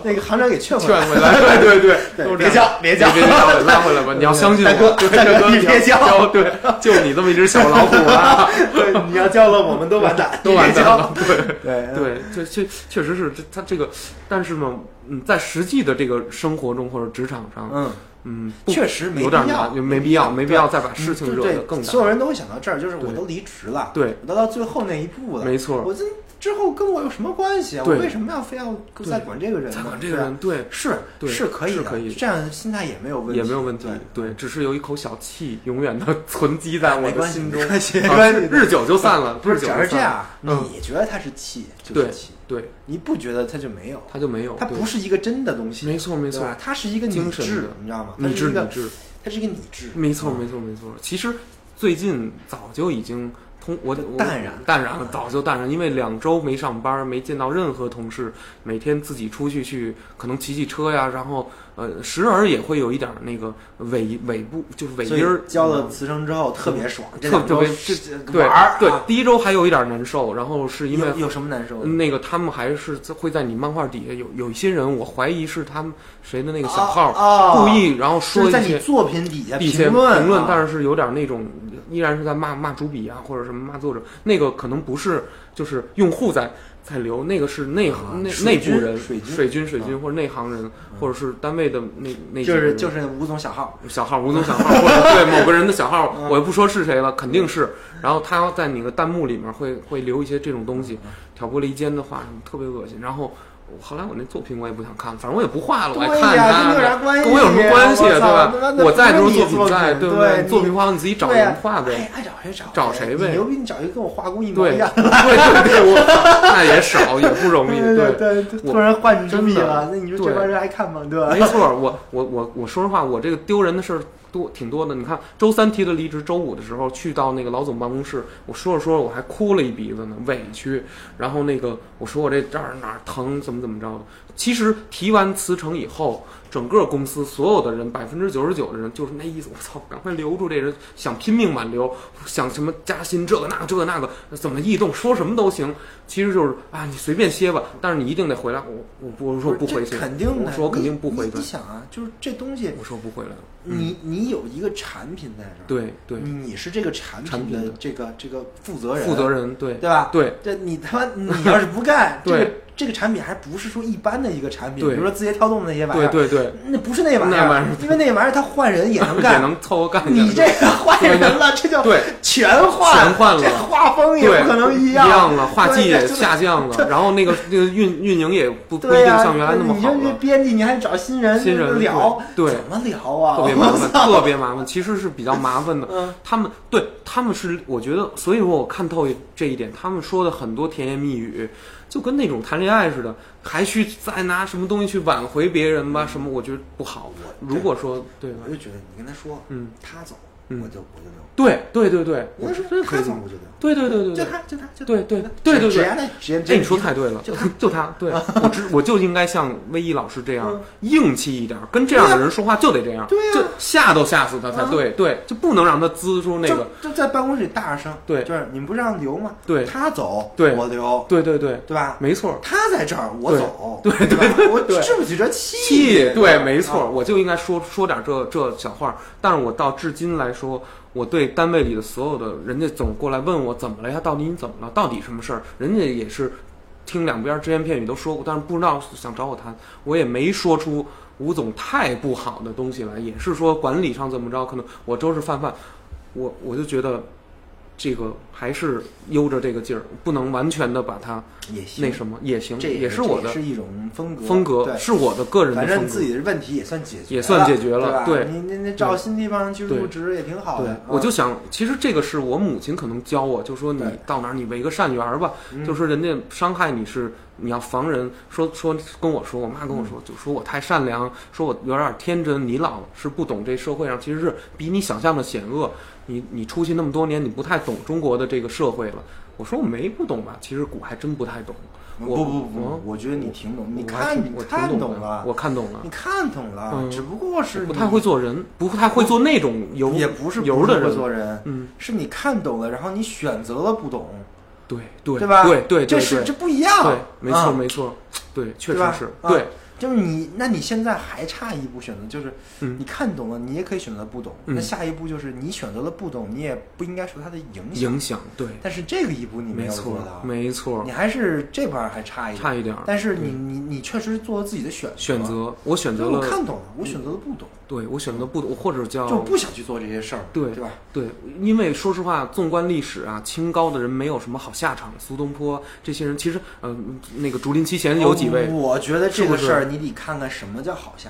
那个行长给劝回来，劝回来，对对对，别交别交，别交，拉回来吧！你要相信我，大哥大哥，你别叫，对，就你这么一只小老虎啊！对，你要叫了，我们都完蛋，都完蛋了。对对对，这确确实是。这他这个，但是呢，嗯，在实际的这个生活中或者职场上，嗯嗯，确实有点难，没必要，没必要再把事情惹得更大。所有人都会想到这儿，就是我都离职了，对，我都到最后那一步了，没错，我这。之后跟我有什么关系啊？我为什么要非要再管这个人？再管这个人，对，是是可以的，这样心态也没有问题，也没有问题。对，只是有一口小气，永远的存积在我的心中，没关系，没关系，日久就散了。不是，只要是这样，你觉得他是气，就是气，对，你不觉得他就没有，他就没有，他不是一个真的东西，没错没错，它是一个精神，你知道吗？理智理智，它是一个理智，没错没错没错。其实最近早就已经。我淡然。淡然了，早就淡然，因为两周没上班，没见到任何同事，每天自己出去去，可能骑骑车呀，然后呃，时而也会有一点那个尾尾部，就是尾音儿。交了辞声之后特别爽，特特别对对，第一周还有一点难受，然后是因为有什么难受？那个他们还是会在你漫画底下有有一些人，我怀疑是他们谁的那个小号故意，然后说在你作品底下评论评论，但是有点那种。依然是在骂骂主笔啊，或者什么骂作者，那个可能不是，就是用户在在留，那个是内行内内部人，水军水军水军或者内行人，或者是单位的那那就是就是吴总小号小号吴总小号，或者对某个人的小号，我也不说是谁了，肯定是。然后他要在你的弹幕里面会会留一些这种东西，挑拨离间的话，特别恶心。然后。后来我那作品我也不想看了，反正我也不画了，我还看他，跟我有什么关系对吧？我在的时候作品在，对不对？作品画你自己找人画呗，爱找谁找，找谁呗。牛逼，你找一个跟我画工一模一样，对对对，那也少，也不容易。对对，突然换你主笔了，那你说这帮人爱看吗？对吧？没错，我我我我说实话，我这个丢人的事儿。挺多的，你看周三提的离职，周五的时候去到那个老总办公室，我说着说着我还哭了一鼻子呢，委屈。然后那个我说我这这儿哪儿疼，怎么怎么着的。其实提完辞呈以后，整个公司所有的人，百分之九十九的人就是那意思，我操，赶快留住这人，想拼命挽留，想什么加薪，这个那个这个那个，怎么异动，说什么都行。其实就是啊，你随便歇吧，但是你一定得回来。我我我说不回去，肯定的，我说我肯定不回去。你想啊，就是这东西，我说不回来了。你你有一个产品在这儿，对对，你是这个产品的这个这个负责人，负责人对对吧？对，这你他妈你要是不干，对。这个产品还不是说一般的一个产品，比如说字节跳动的那些玩意儿，对对对，那不是那玩意儿，因为那玩意儿它换人也能干，也能凑合干。你这个换人了，这就全换，全换了，画风也不可能一样，一样了，画技也下降了，然后那个 那个运运营也不不一定像原来那么好了。你这编辑你还找新人新人聊，对，怎么聊啊？特别麻烦，特别麻烦，其实是比较麻烦的。他们对他们是，我觉得，所以说我看透这一点，他们说的很多甜言蜜语。就跟那种谈恋爱似的，还去再拿什么东西去挽回别人吧？什么？我觉得不好。我如果说对，我就觉得你跟他说，嗯，他走，嗯我就我就留。对对对对，我我是真可以。这么他怎么我就留？对对对对对，就他就他就对对他对对对。只言的只言哎，你说太对了，就他。就他，对。我只我就应该像威一老师这样嗯。硬气一点，跟这样的人说话就得这样，对呀就吓都吓死他才啊对，对，就不能让他滋出那个，就就在办公室里大声，对就是你们不是让留吗？对他走，对我留，对对对，对吧？没错，他在这儿，我对走，对对对我对治不起这气，气，对，没啊。错，我就应该说说点这这小话。但是我到至今来说，我对单位里的所有的人家总过来问我怎么了呀？到底你怎么了？到底什么事儿？人家也是听两边只言片语都说过，但是不知道想找我谈，我也没说出吴总太不好的东西来，也是说管理上怎么着，可能我周是泛泛，我我就觉得。这个还是悠着这个劲儿，不能完全的把它也行，那什么也行，这也是我的是一种风格，风格，是我的个人的反风格。正自己的问题也算解决，也算解决了对吧？对。你你你找新地方去入职也挺好对的。，我就想，其实这个是我母亲可能教我，就说你到哪儿你为个善缘儿吧，嗯。就说人家伤害你是你要防人，说说跟我说，我妈跟我嗯说，就说我太善良，说我有点天真，你老是不懂这社会上其实是比你想象的险恶，你你出去那么多年，你不太懂中国的这个社会了。我说我没不懂吧，其实古还真不太懂。我不不不不我，觉得你挺懂，你看你看懂了，我看懂了你，看懂了，嗯只不过是不太会做人，不太会做那种油也不是油的人。做人，嗯，是你看懂了，然后你选择了不懂，对对对吧？对对对，这是对。这不一样，对，没错、啊没错，对，确实是，啊对，就是你，那你现在还差一步选择，就是嗯你看懂了，你也可以选择不懂。嗯那下一步就是你选择了不懂，你也不应该受它的影响。影响，对，但是这个一步你有没有做到，没错你，还是这边儿还差一点。差一点儿，但是你你你确实做了自己的选择。选择，我选择了，看懂了，我选择了不懂，对我选择不懂，或者叫就不想去做这些事儿，对对吧？对，因为说实话，纵观历史啊，清高的人没有什么好下场。苏东坡这些人，其实，嗯、那个竹林七贤有几位，我觉得这个事儿你得看看什么叫好下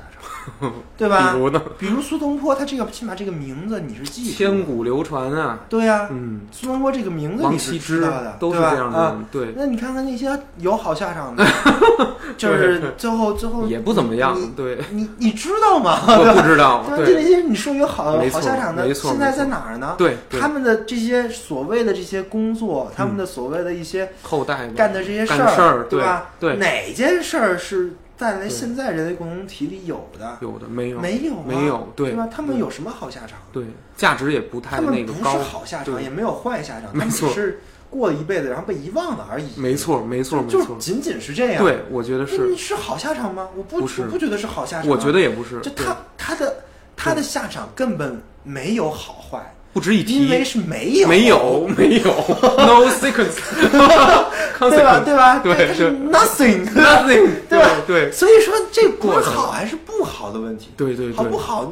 场，对吧？比如呢，比如苏东坡，他这个起码这个名字你是记住千古流传啊，对呀、嗯，苏东坡这个名字你是知道的，都是对吧？这样的啊。人，对，那你看看那些有好下场的，就是最后最后也不怎么样你，对，你你知道吗？我不知道，对？就那，些你说有好好下场的，现在在哪儿呢？对，他们的这些所谓的这些工作，他们的所谓的一些后代干的这些，事儿对吧？对。哪件事儿是在对现在人类共同体里有的？有的没有，没有啊，没有对对吧？他们有什么好下场？对，价值也不太他们不是，好下场，也没有坏下场，他们只是过了一辈子，然后被遗忘了而已。没错，没错，没错，就仅仅是这样。，对，我觉得是，是好下场吗？我不，不我不觉得是好下场啊。我觉得也不是，就他他的他的下场根本没有好坏，不值一提。因为，是没有。没有，没有，no sequence，对吧？对吧？对是对。nothing。nothing，对吧？对所以说这不是好。还是不好的问题，对对对，好不好？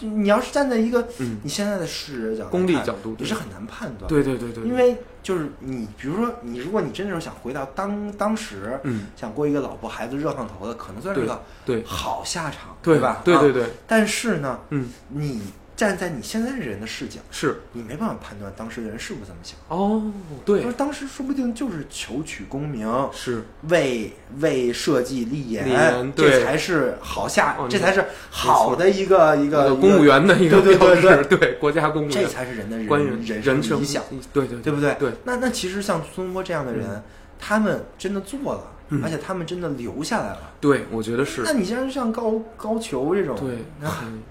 你你要是站在一个嗯。你现在的视野角度功利角度你是很难判断。对对对对，因为就是你，比如说你，如果你真的是想回到当当时，嗯，想过一个老婆孩子热炕头的，可能算是个对。好下场，对。吧？啊对对对，但是呢，嗯，你站在你现在人的视角，是。你没办法判断当时的人是不是这么想。哦，对。就是，当时说不定就是求取功名，是。为为社稷立言，这才是好下，哦这才是好的一个一个公务，员的一个对对标对志，对国家公务员这，才是人的人生理想，，对对对不对？对，那那其实像苏东坡这样的人，他们真的做了，嗯。而且他们真的留下来了。对，我觉得是。那，你像像高高俅这种，对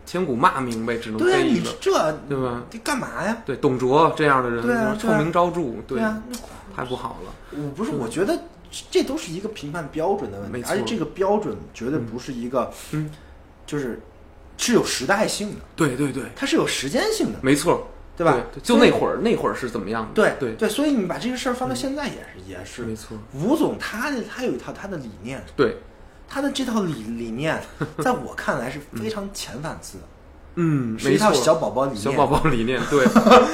千古骂名呗，只能对啊，你这对吧？你干嘛呀？对，董卓这样的人，对啊臭名昭著，对啊，太不好了，我不是，嗯我觉得这都是一个评判标准的问题，而且这个标准绝对不是一个，嗯，就是是有时代性的，对对对，它是有时间性的，没错，对吧？就那会儿，那会儿是怎么样的？对对，对，所以你把这个事儿放到现在也是也是没，错，吴总他他有一套他的理念，对，他的这套理理念，在我看来是 非常遣反思的，嗯，是一套小宝宝理念，小宝宝理念，对，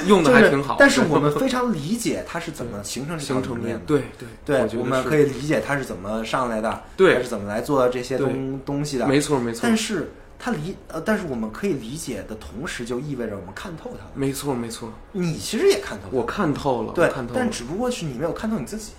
用的还挺好。但是我们 非常理解他是怎么形成这套形成理念的。对对对我们可以理解他是怎么上来的，对他是怎么来做这些东东西的。没错没错但是他理呃，但是我们可以理解的同时，就意味着我们看透他了。没错没错，你其实也看透他，我看透了，对看，透了但，只不过是你没有看透你自己。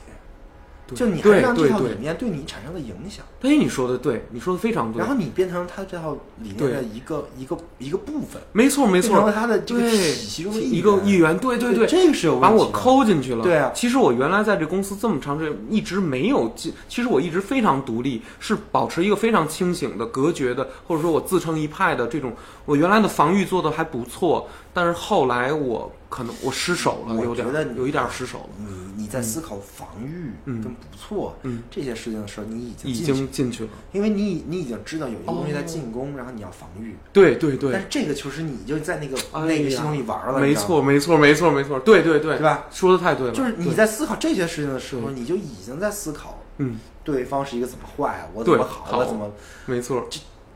对就你还让这套理念对你产生的影响。哎，你说的对，你说的非常对。然后你变成他这套理念的一个一个一个部分。没错，没错。成了他的这个体系中的一个一员。对对对，这个是有把我抠进去了。对啊，其实我原来在这公司这么长时间，一直没有进。其实我一直非常独立，是保持一个非常清醒的、隔绝的，或者说我自成一派的这种。我原来的防御做的还不错，但是后来我。可能我失手了，我觉得有一点失手了。你你在思考防御跟不错嗯这些事情的时候，你已经已经进去了，因为你你已经知道有一个东西在进攻，然后你要防御。对对对。但是这个其实你就在那个那个系统里玩了，没错没错没错没错，对对对，对吧？说的太对了。就是你在思考这些事情的时候，你就已经在思考，嗯，对方是一个怎么坏，我怎么好，我怎么没错。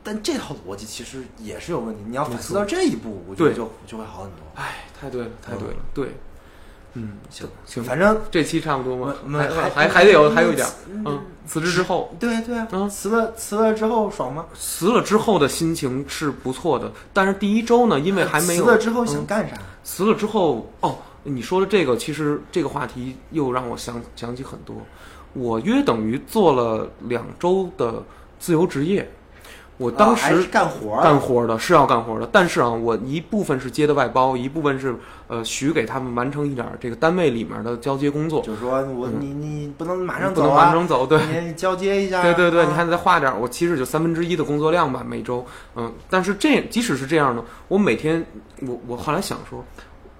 但这套逻辑其实也是有问题，你要反思到这一步，我觉得就就会好很多。哎，太对了，太对了，对，嗯，行行，反正这期差不多嘛？还还还得有还有一点，嗯，辞职之后，对对啊，嗯，辞了辞了之后爽吗？辞了之后的心情是不错的，但是第一周呢，因为还没有 辞了之后想干啥？辞了之后，哦，你说的这个其实这个话题又让我想想起很多，我约等于做了两周的自由职业。我当时干活干活的是要干活的，但是啊，我一部分是接的外包，一部分是呃许给他们完成一点这个单位里面的交接工作。就是说我你你不能马上走，不能马上走，对，你交接一下。对对对，你还得再画点，我其实就三分之一的工作量吧，每周。嗯，但是这即使是这样呢，我每天我我后来想说，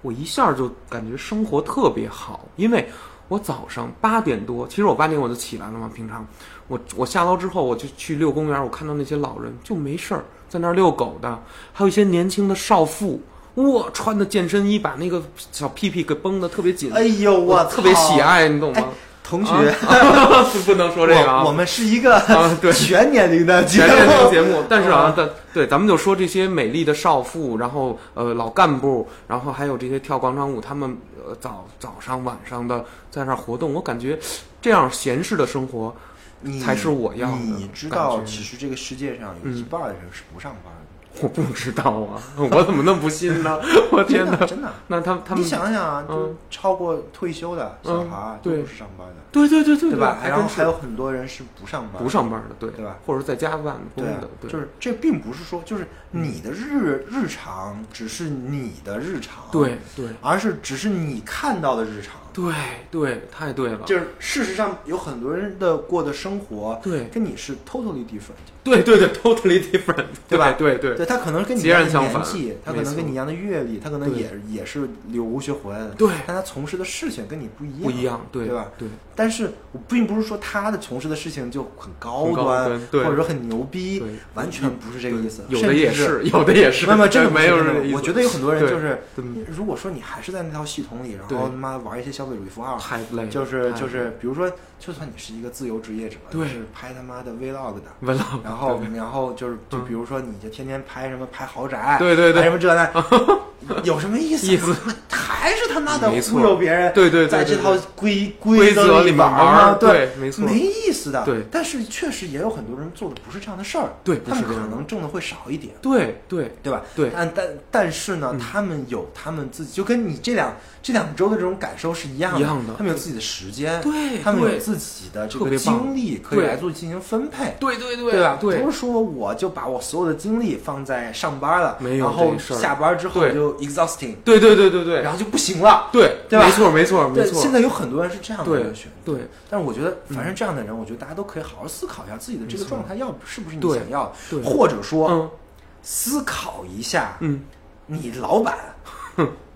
我一下就感觉生活特别好，因为我早上八点多，其实我八点我就起来了嘛，平常。我我下楼之后，我就去遛公园。我看到那些老人就没事儿在那儿遛狗的，还有一些年轻的少妇，哇，穿的健身衣，把那个小屁屁给绷得特别紧。哎呦，我特别喜爱，你懂吗？同学，不能说这个啊。我们是一个 全年龄的全年龄节目，但是啊，但对，咱们就说这些美丽的少妇，然后呃老干部，然后还有这些跳广场舞，他们呃早早上晚上的在那儿活动，我感觉这样闲适的生活。才是我要的。你知道，其实这个世界上有一半的人是不上班的。我不知道啊，我怎么那么不信呢？我天哪，真的。那他他们，你想想啊，就超过退休的小孩都是上班的。对对对对，对吧？然后还有很多人是不上班，不上班的，对对吧？或者在家办公的，就是这并不是说，就是你的日日常只是你的日常，对对，而是只是你看到的日常。对对，太对了。就是事实上，有很多人的过的生活，对，跟你是 totally different。对对对，totally different，对吧？对对，对他可能跟你一样的年纪，他可能跟你一样的阅历，他可能也也是留学回来的，对。但他从事的事情跟你不一样，不一样，对，对吧？对。但是我并不是说他的从事的事情就很高端，或者说很牛逼，完全不是这个意思。有的也是，有的也是。那么这个没有我觉得有很多人就是，如果说你还是在那套系统里，然后他妈玩一些消费主义符号。太累，就是就是，比如说，就算你是一个自由职业者，对，是拍他妈的 vlog 的，vlog，然后然后就是，就比如说，你就天天拍什么拍豪宅，对对对，拍什么这那，有什么意思？意思。还是他妈的忽悠别人，对对，在这套规规则里玩吗？对，没错，没意思的。对，但是确实也有很多人做的不是这样的事儿，对，他们可能挣的会少一点，对对。对吧？对，但但但是呢，他们有他们自己，就跟你这两这两周的这种感受是一样的，一样的，他们有自己的时间，对，他们有自己的这个精力可以来做进行分配，对对对，对吧？不是说我就把我所有的精力放在上班了，没有然后下班之后就 exhausting，对对对对对，然后就不行了，对对吧？没错没错没错。现在有很多人是这样的一个选择，对。但是我觉得，凡是这样的人，我觉得大家都可以好好思考一下自己的这个状态，要是不是你想要的，或者说思考一下，嗯，你老板。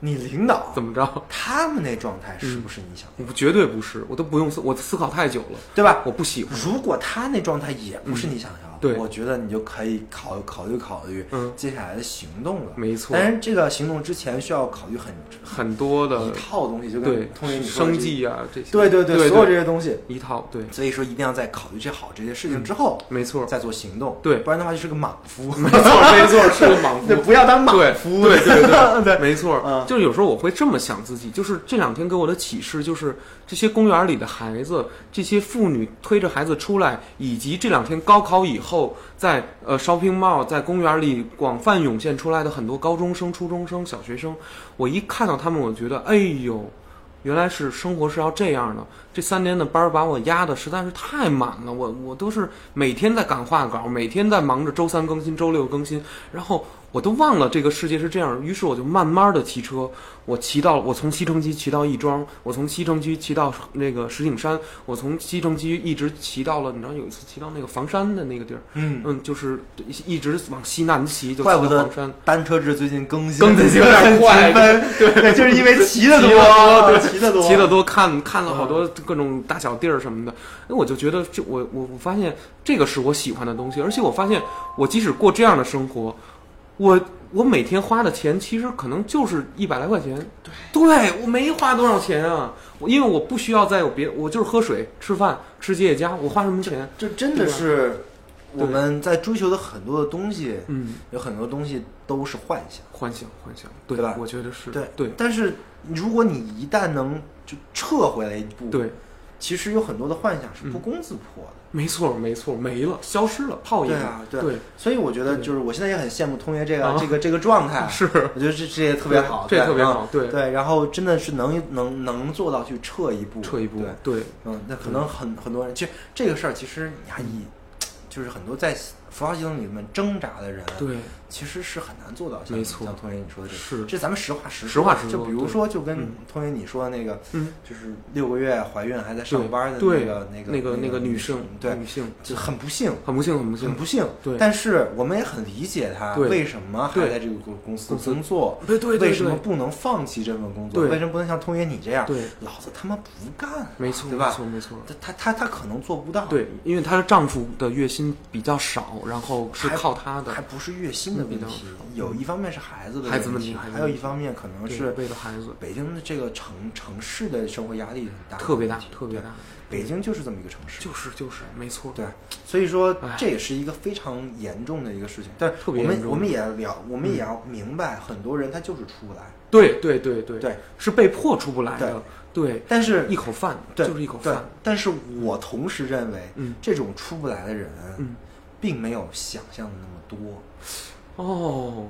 你领导怎么着？他们那状态是不是你想？我绝对不是，我都不用思，我思考太久了，对吧？我不喜欢。如果他那状态也不是你想要，对，我觉得你就可以考考虑考虑，嗯，接下来的行动了。没错。但是这个行动之前需要考虑很很多的一套东西，就跟通你生计啊这些，对对对，所有这些东西一套。对，所以说一定要在考虑这好这些事情之后，没错，再做行动。对，不然的话就是个莽夫。没错没错，是个莽夫。不要当莽夫。对对对 对，没错。就是有时候我会这么。想自己，就是这两天给我的启示，就是这些公园里的孩子，这些妇女推着孩子出来，以及这两天高考以后在呃 shopping mall 在公园里广泛涌现出来的很多高中生、初中生、小学生，我一看到他们，我觉得，哎呦，原来是生活是要这样的。这三年的班儿把我压的实在是太满了，我我都是每天在赶画稿，每天在忙着周三更新、周六更新，然后。我都忘了这个世界是这样，于是我就慢慢的骑车，我骑到我从西城区骑到亦庄，我从西城区骑到那个石景山，我从西城区一直骑到了，你知道有一次骑到那个房山的那个地儿，嗯嗯，就是一直往西南骑，就怪不得房山。单车志最近更新更新有点快，对，就是因为骑的多，骑的多，骑的多，看看了好多各种大小地儿什么的，那我就觉得这我我我发现这个是我喜欢的东西，而且我发现我即使过这样的生活。我我每天花的钱其实可能就是一百来块钱，对，对我没花多少钱啊，我因为我不需要再有别，我就是喝水、吃饭、吃吉野家，我花什么钱？这真的是我们在追求的很多的东西，嗯，有很多东西都是幻想，幻想，幻想，对吧？我觉得是。对。对，但是如果你一旦能就撤回来一步，对。其实有很多的幻想是不攻自破的，没错，没错，没了，消失了，泡影。对啊，对。所以我觉得，就是我现在也很羡慕通爷这个这个这个状态。是，我觉得这这也特别好，这特别好。对对，然后真的是能能能做到去撤一步，撤一步。对对，嗯，那可能很很多人，其实这个事儿，其实你还以就是很多在。浮华系统里面挣扎的人，对，其实是很难做到。没错，像通爷你说的这，是这咱们实话实实话实说。就比如说，就跟通爷你说的那个，嗯，就是六个月怀孕还在上班的那个那个那个那个女性，对女性，就很不幸，很不幸，很不幸，很不幸。对，但是我们也很理解她为什么还在这个公公司工作，对对，为什么不能放弃这份工作？为什么不能像通爷你这样？对，老子他妈不干，没错，对吧？没错，没错。她她她可能做不到，对，因为她的丈夫的月薪比较少，然后是靠他的，还不是月薪的问题，有一方面是孩子的问题，还有一方面可能是为了孩子。北京的这个城城市的生活压力很大，特别大，特别大。北京就是这么一个城市，就是就是没错。对，所以说这也是一个非常严重的一个事情。但是我们我们也聊，我们也要明白，很多人他就是出不来。对对对对对，是被迫出不来的。对，但是一口饭对就是一口饭。但是我同时认为，嗯，这种出不来的人，嗯，并没有想象的那么多。哦，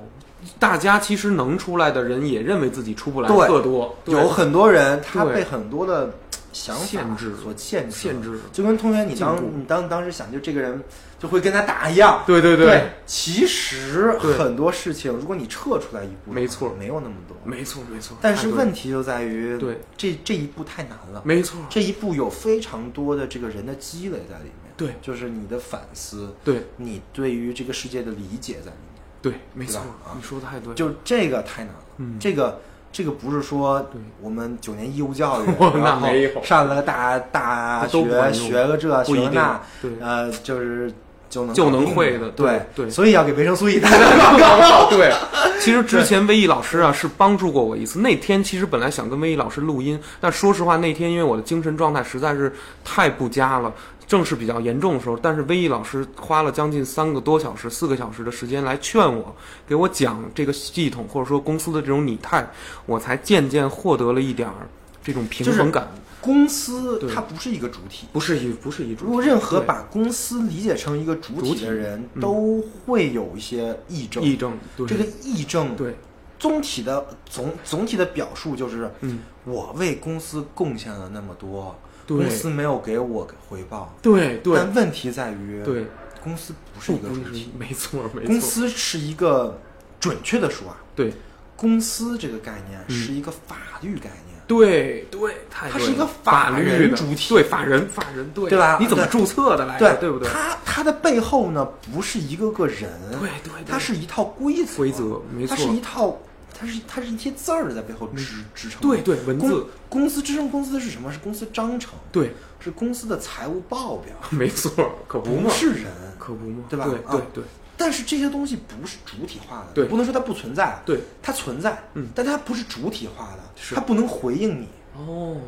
大家其实能出来的人也认为自己出不来，特多。有很多人他被很多的想法限制所限制，限制。就跟同学你当你当当时想，就这个人就会跟他打一样。对对对。其实很多事情，如果你撤出来一步，没错，没有那么多。没错没错。但是问题就在于，对这这一步太难了。没错，这一步有非常多的这个人的积累在里面。对，就是你的反思，对你对于这个世界的理解在里面。对，没错，你说的太对，就这个太难了。嗯，这个这个不是说我们九年义务教育，然后上了个大大学学个这学个那，呃，就是就能就能会的。对对，所以要给维生素 E 打广告。对，其实之前威毅老师啊是帮助过我一次。那天其实本来想跟威毅老师录音，但说实话那天因为我的精神状态实在是太不佳了。正是比较严重的时候，但是威毅老师花了将近三个多小时、四个小时的时间来劝我，给我讲这个系统或者说公司的这种拟态，我才渐渐获得了一点儿这种平衡感。公司它不是一个主体，不是一不是一主。如果任何把公司理解成一个主体的人，都会有一些议政。议政，这个议政，对，总体的总总体的表述就是，嗯，我为公司贡献了那么多。公司没有给我回报，对对，但问题在于，对公司不是一个主体，没错没错，公司是一个准确的说啊，对，公司这个概念是一个法律概念，对对，它是一个法律主体，对法人法人对对吧？你怎么注册的来着？对不对？它它的背后呢，不是一个个人，对对，它是一套规则规则，没错，它是一套。它是它是一些字儿在背后支支撑。对对，文字公司支撑公司的是什么？是公司章程。对，是公司的财务报表。没错，可不嘛？是人，可不嘛？对吧？对对对。但是这些东西不是主体化的，对，不能说它不存在，对，它存在，嗯，但它不是主体化的，它不能回应你。哦，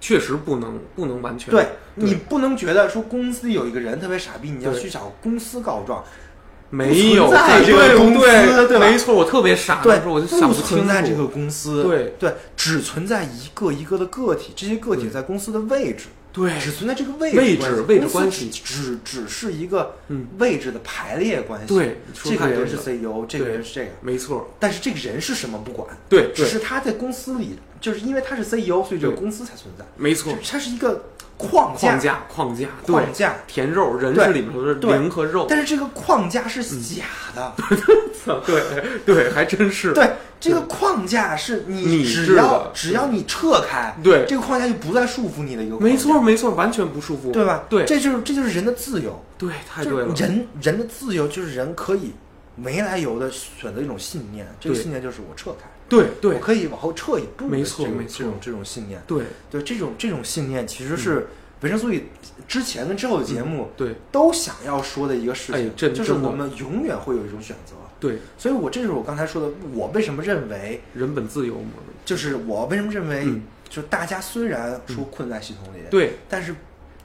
确实不能，不能完全。对你不能觉得说公司有一个人特别傻逼，你要去找公司告状。没有在这个公司，对没错，我特别傻，对，我就想不清存在这个公司，对。对，只存在一个一个的个体，这些个体在公司的位置，对，只存在这个位置位置关系，只只是一个嗯。位置的排列关系，对，这个人是 CEO，这个人是这个，没错，但是这个人是什么不管，对，只是他在公司里，就是因为他是 CEO，所以这个公司才存在，没错，它是一个。框架，框架，框架，框架，填肉，人是里面的灵和肉，但是这个框架是假的，对对，还真是，对，这个框架是你只要只要你撤开，对，这个框架就不再束缚你的一个，没错没错，完全不束缚，对吧？对，这就是这就是人的自由，对，太对了，人人的自由就是人可以没来由的选择一种信念，这个信念就是我撤开。对对，我可以往后撤一步。没错，没错，这种这种信念。对对，这种这种信念其实是维生素 E 之前跟之后的节目对都想要说的一个事情，就是我们永远会有一种选择。对，所以我这就是我刚才说的，我为什么认为人本自由嘛？就是我为什么认为，就大家虽然说困在系统里，对，但是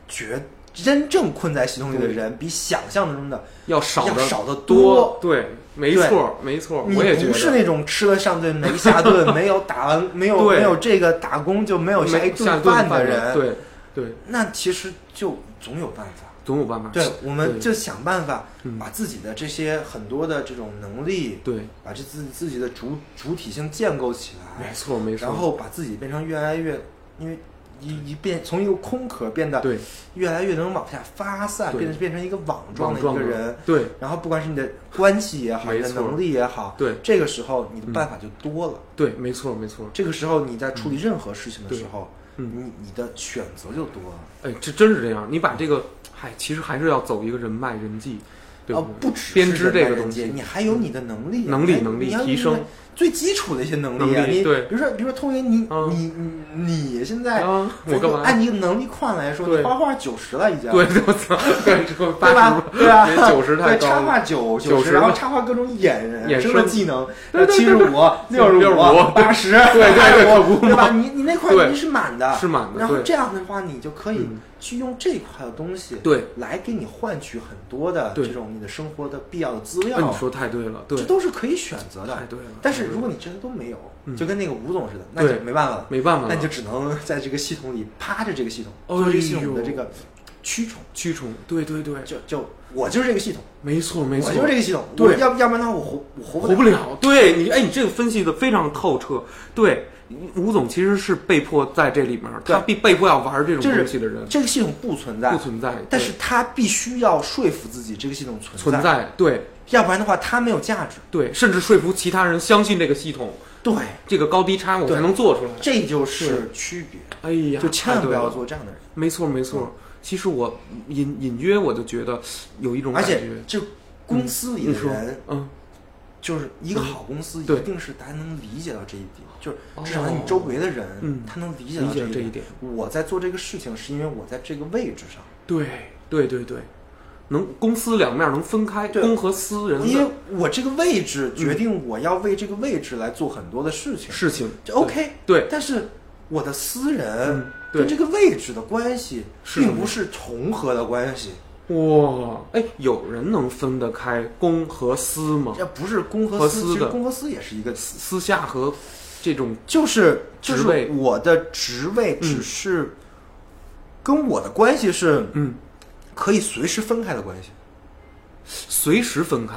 绝真正困在系统里的人比想象中的要少要少得多。对。没错，没错，你不是那种吃了上顿没下顿，没有打完 没有没有这个打工就没有下一顿饭的人。对对，那其实就总有办法，总有办法。对，我们就想办法把自己的这些很多的这种能力，对，把这自自己的主主体性建构起来。没错，没错。然后把自己变成越来越，因为。一一变从一个空壳变得对，越来越能往下发散，变变成一个网状的一个人。对，然后不管是你的关系也好，你的能力也好，对，这个时候你的办法就多了。对，没错，没错。这个时候你在处理任何事情的时候，你你的选择就多了。哎，这真是这样。你把这个，嗨，其实还是要走一个人脉人际，哦，不止编织这个东西，你还有你的能力，能力，能力提升。最基础的一些能力啊，你比如说，比如说，通云，你你你你现在，我干嘛？按你能力框来说，你画画九十了已经，对，我操，对吧？对啊？九十太高，插画九九十，然后插画各种眼衍生的技能，七十五、六十五、八十，对对对吧？你你那块你是满的，是满的。然后这样的话，你就可以。去用这块的东西，对，来给你换取很多的这种你的生活的必要的资料。你说太对了，对，这都是可以选择的。太对了。但是如果你这些都没有，就跟那个吴总似的，那就没办法了，没办法，那你就只能 在这个系统里趴着这个系统，做这个系统的这个驱虫，驱虫。对对对，就就我就是这个系统，没错没错，我就是这个系统。对，要要不然的话我活我活活不了。对你，哎，你这个分析的非常透彻。对。吴总其实是被迫在这里面，他被被迫要玩这种东西的人。这个系统不存在，不存在，但是他必须要说服自己这个系统存在。存在，对，要不然的话他没有价值。对，甚至说服其他人相信这个系统。对，这个高低差我才能做出来。这就是区别。哎呀，就千万不要做这样的人。没错，没错。其实我隐隐约我就觉得有一种感觉，就公司里的人，嗯。就是一个好公司，一定是大家能理解到这一点，就是至少你周围的人，他能理解到这一点。我在做这个事情，是因为我在这个位置上。对对对对，能公司两面能分开，公和私人。因为我这个位置决定我要为这个位置来做很多的事情，事情就 OK。对，但是我的私人跟这个位置的关系，并不是重合的关系。哇，哎，有人能分得开公和私吗？这不是公和私的，公和私也是一个私私下和这种就是就是我的职位只是跟我的关系是嗯，可以随时分开的关系，随时分开，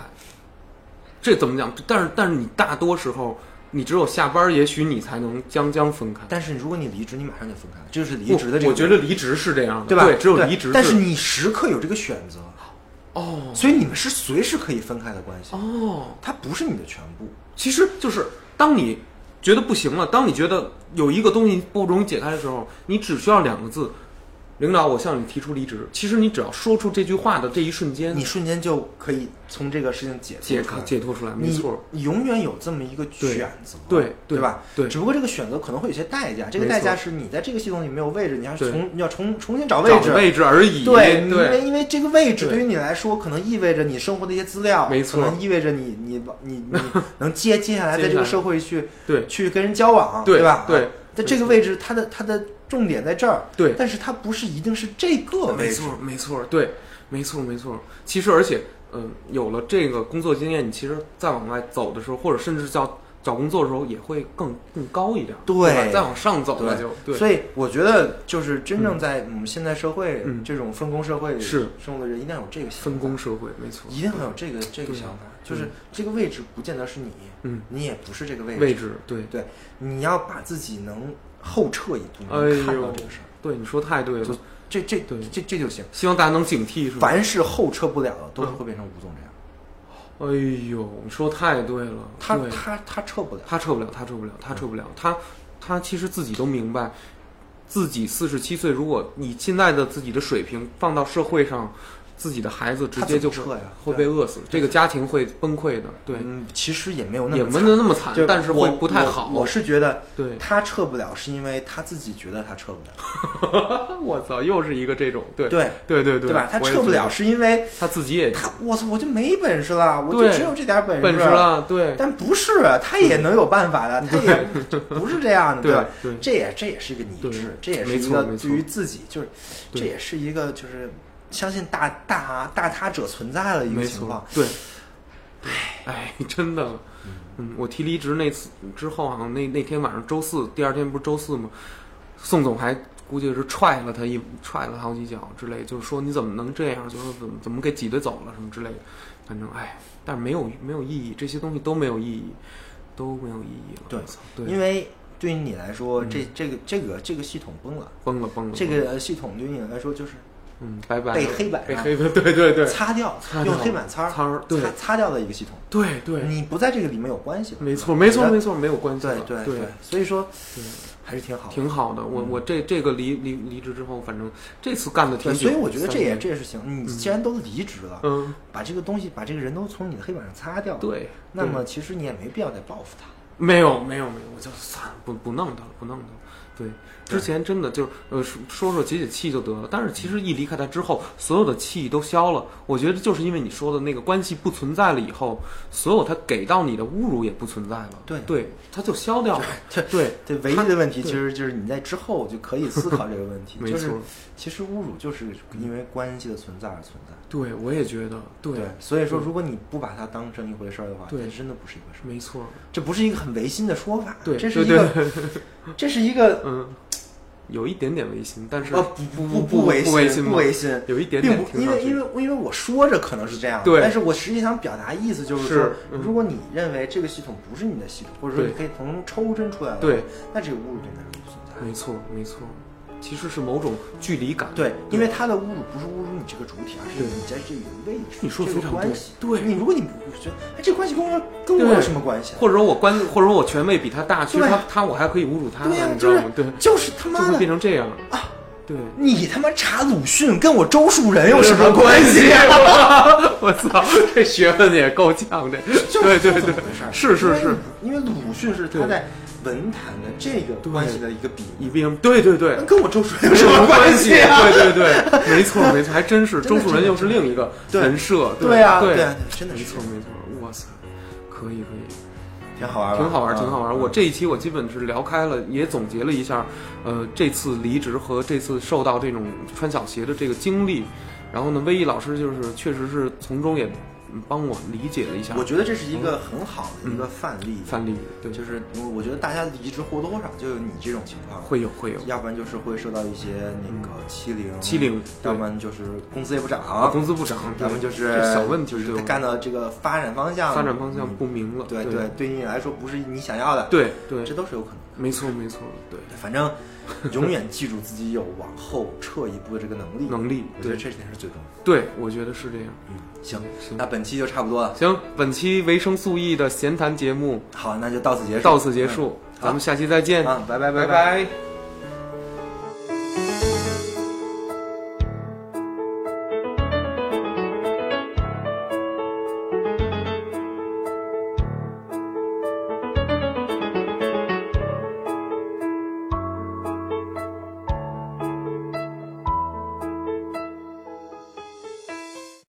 这怎么讲？但是但是你大多时候。你只有下班，也许你才能将将分开。但是如果你离职，你马上就分开了，这就是离职的这个。我觉得离职是这样的，对吧？对，只有离职。但是你时刻有这个选择，哦，所以你们是随时可以分开的关系。哦，它不是你的全部。其实就是当你觉得不行了，当你觉得有一个东西不容易解开的时候，你只需要两个字。领导，我向你提出离职。其实你只要说出这句话的这一瞬间，你瞬间就可以从这个事情解解解脱出来。没错，你永远有这么一个选择，对对吧？对。只不过这个选择可能会有些代价，这个代价是你在这个系统里没有位置，你要从你要重重新找位置，位置而已。对，因为因为这个位置对于你来说，可能意味着你生活的一些资料，没错，可能意味着你你你你能接接下来在这个社会去对去跟人交往，对吧？对，在这个位置，它的它的。重点在这儿，对，但是它不是一定是这个没错，没错，对，没错，没错。其实，而且，嗯，有了这个工作经验，你其实再往外走的时候，或者甚至叫找工作的时候，也会更更高一点，对，再往上走那就。对，所以我觉得，就是真正在我们现在社会这种分工社会是生活的人，一定要有这个想法。分工社会，没错，一定要有这个这个想法，就是这个位置不见得是你，嗯，你也不是这个位置，位置，对。对，你要把自己能。后撤一步，哎看到这个事儿，对你说太对了，这这对。这这就行。希望大家能警惕，是吧？凡是后撤不了的，都是会变成吴总这样。哎呦，你说太对了，他他他撤不了，他撤不了，他撤不了，他撤不了，他他其实自己都明白，自己四十七岁，如果你现在的自己的水平放到社会上，自己的孩子直接就撤呀？会被饿死，这个家庭会崩溃的，对，嗯，其实也没有那也没么惨有那么惨但是会不太好。我我是觉得对，他撤不了，是因为他自己觉得他撤不了，我操，又是一个这种，对对对对对吧？他撤不了，是因为他自己也他我操，我就没本事了，我就只有这点本事本事了，对。但不是，他也能有办法的，他也不是这样的，对这也这也是一个对理智，这也是一个对于自己，就是这也是一个就是相信大大大他者存在的一个没错情况。，对，哎，真的，嗯，我提离职那次之后啊，那那天晚上周四，第二天不是周四吗？宋总还估计是踹了他一踹了他好几脚之类，就是说你怎么能这样，就是怎么怎么给挤兑走了什么之类的，反正哎，但是没有没有意义，这些东西都没有意义，都没有意义了。对对，因为对于你来说，嗯这这个这个这个系统崩了，崩了崩了，这个系统对于你来说就是嗯，白板被黑板上被黑板，对对对，擦掉，用黑板擦擦擦擦掉的一个系统。对对，你不在这个里面有关系了，没错没错没错，没有关系，对对对所以说对还是挺好。挺好的。我我这这个离离离职之后，反正这次干的挺所以我觉得这也这也是行。你既然都离职了，嗯，把这个东西把这个人都从你的黑板上擦掉，，对。那么其实你也没必要再报复他。没有没有没有，我就算了，不不弄他了，不弄他了。对，之前真的就是呃说说说解解气就得了，但是其实一离开他之后，所有的气都消了。我觉得就是因为你说的那个关系不存在了以后，所有他给到你的侮辱也不存在了。对对，他就消掉了。对对，对，唯一的问题其实就是你在之后就可以思考这个问题，没就是错。其实侮辱就是因为关系的存在而存在。对，我也觉得对，所以说如果你不把它当成一回事儿的话，对这真的不是一回事儿。没错。这不是一个很违心的说法，对，这是一个，这是一个嗯，有一点点违心，但是啊不不不不违违心不违心，有一点点听上去为因为因为我说着可能是这样，对。但是我实际想表达意思就是是说，嗯。如果你认为这个系统不是你的系统，或者说你可以从中抽身出来的，对，那这个侮辱对你来说不存在。没错没错，其实是某种距离感。对，因为他的侮辱不是侮辱你这个主体，而是你在这个位置，你说的非常对关系。对你如果你不觉得，哎，这关系跟我跟我有什么关系啊？或者说我关，或者说我权位比他大，其实他他我还可以侮辱他对呀呢，你知道吗？对，就是他妈就会的变成这样啊！对，你他妈查鲁迅跟我周树人有什么关系啊？我操，这学问也够呛的。就是对对对这么回事儿，是是是，因为鲁迅是他对在文坛的这个关系的一个比喻，一并对对对，跟我周树人有什什么关系啊？对对对，没错没错，还真是 周树人又是另一个对人设。对呀，对真的没错没错，哇塞，可以可以。挺好玩吧，挺好玩，啊挺好玩。我这一期我基本是聊开了，也总结了一下，呃，这次离职和这次受到这种穿小鞋的这个经历。然后呢，威毅老师就是确实是从中也嗯帮我理解了一下。我觉得这是一个很好的一个范例，范例，对，就是我我觉得大家离职或多或少就有你这种情况，会有会有，要不然就是会受到一些那个欺凌，欺凌要不然就是工资也不涨，工资不涨，要不然就是小问题就是他干的这个发展方向发展方向不嗯明了，对对对，对你来说不是你想要的，对对。这都是有可能。的。没错没错，对反正永远记住自己有往后撤一步的这个能力，能力，对我觉得这点是最重要的。对，我觉得是这样。嗯，行，行那本期就差不多了。行，本期维生素 E 的闲谈节目好，那就到此结束，到此结束，嗯咱们下期再见，啊，拜拜拜拜。拜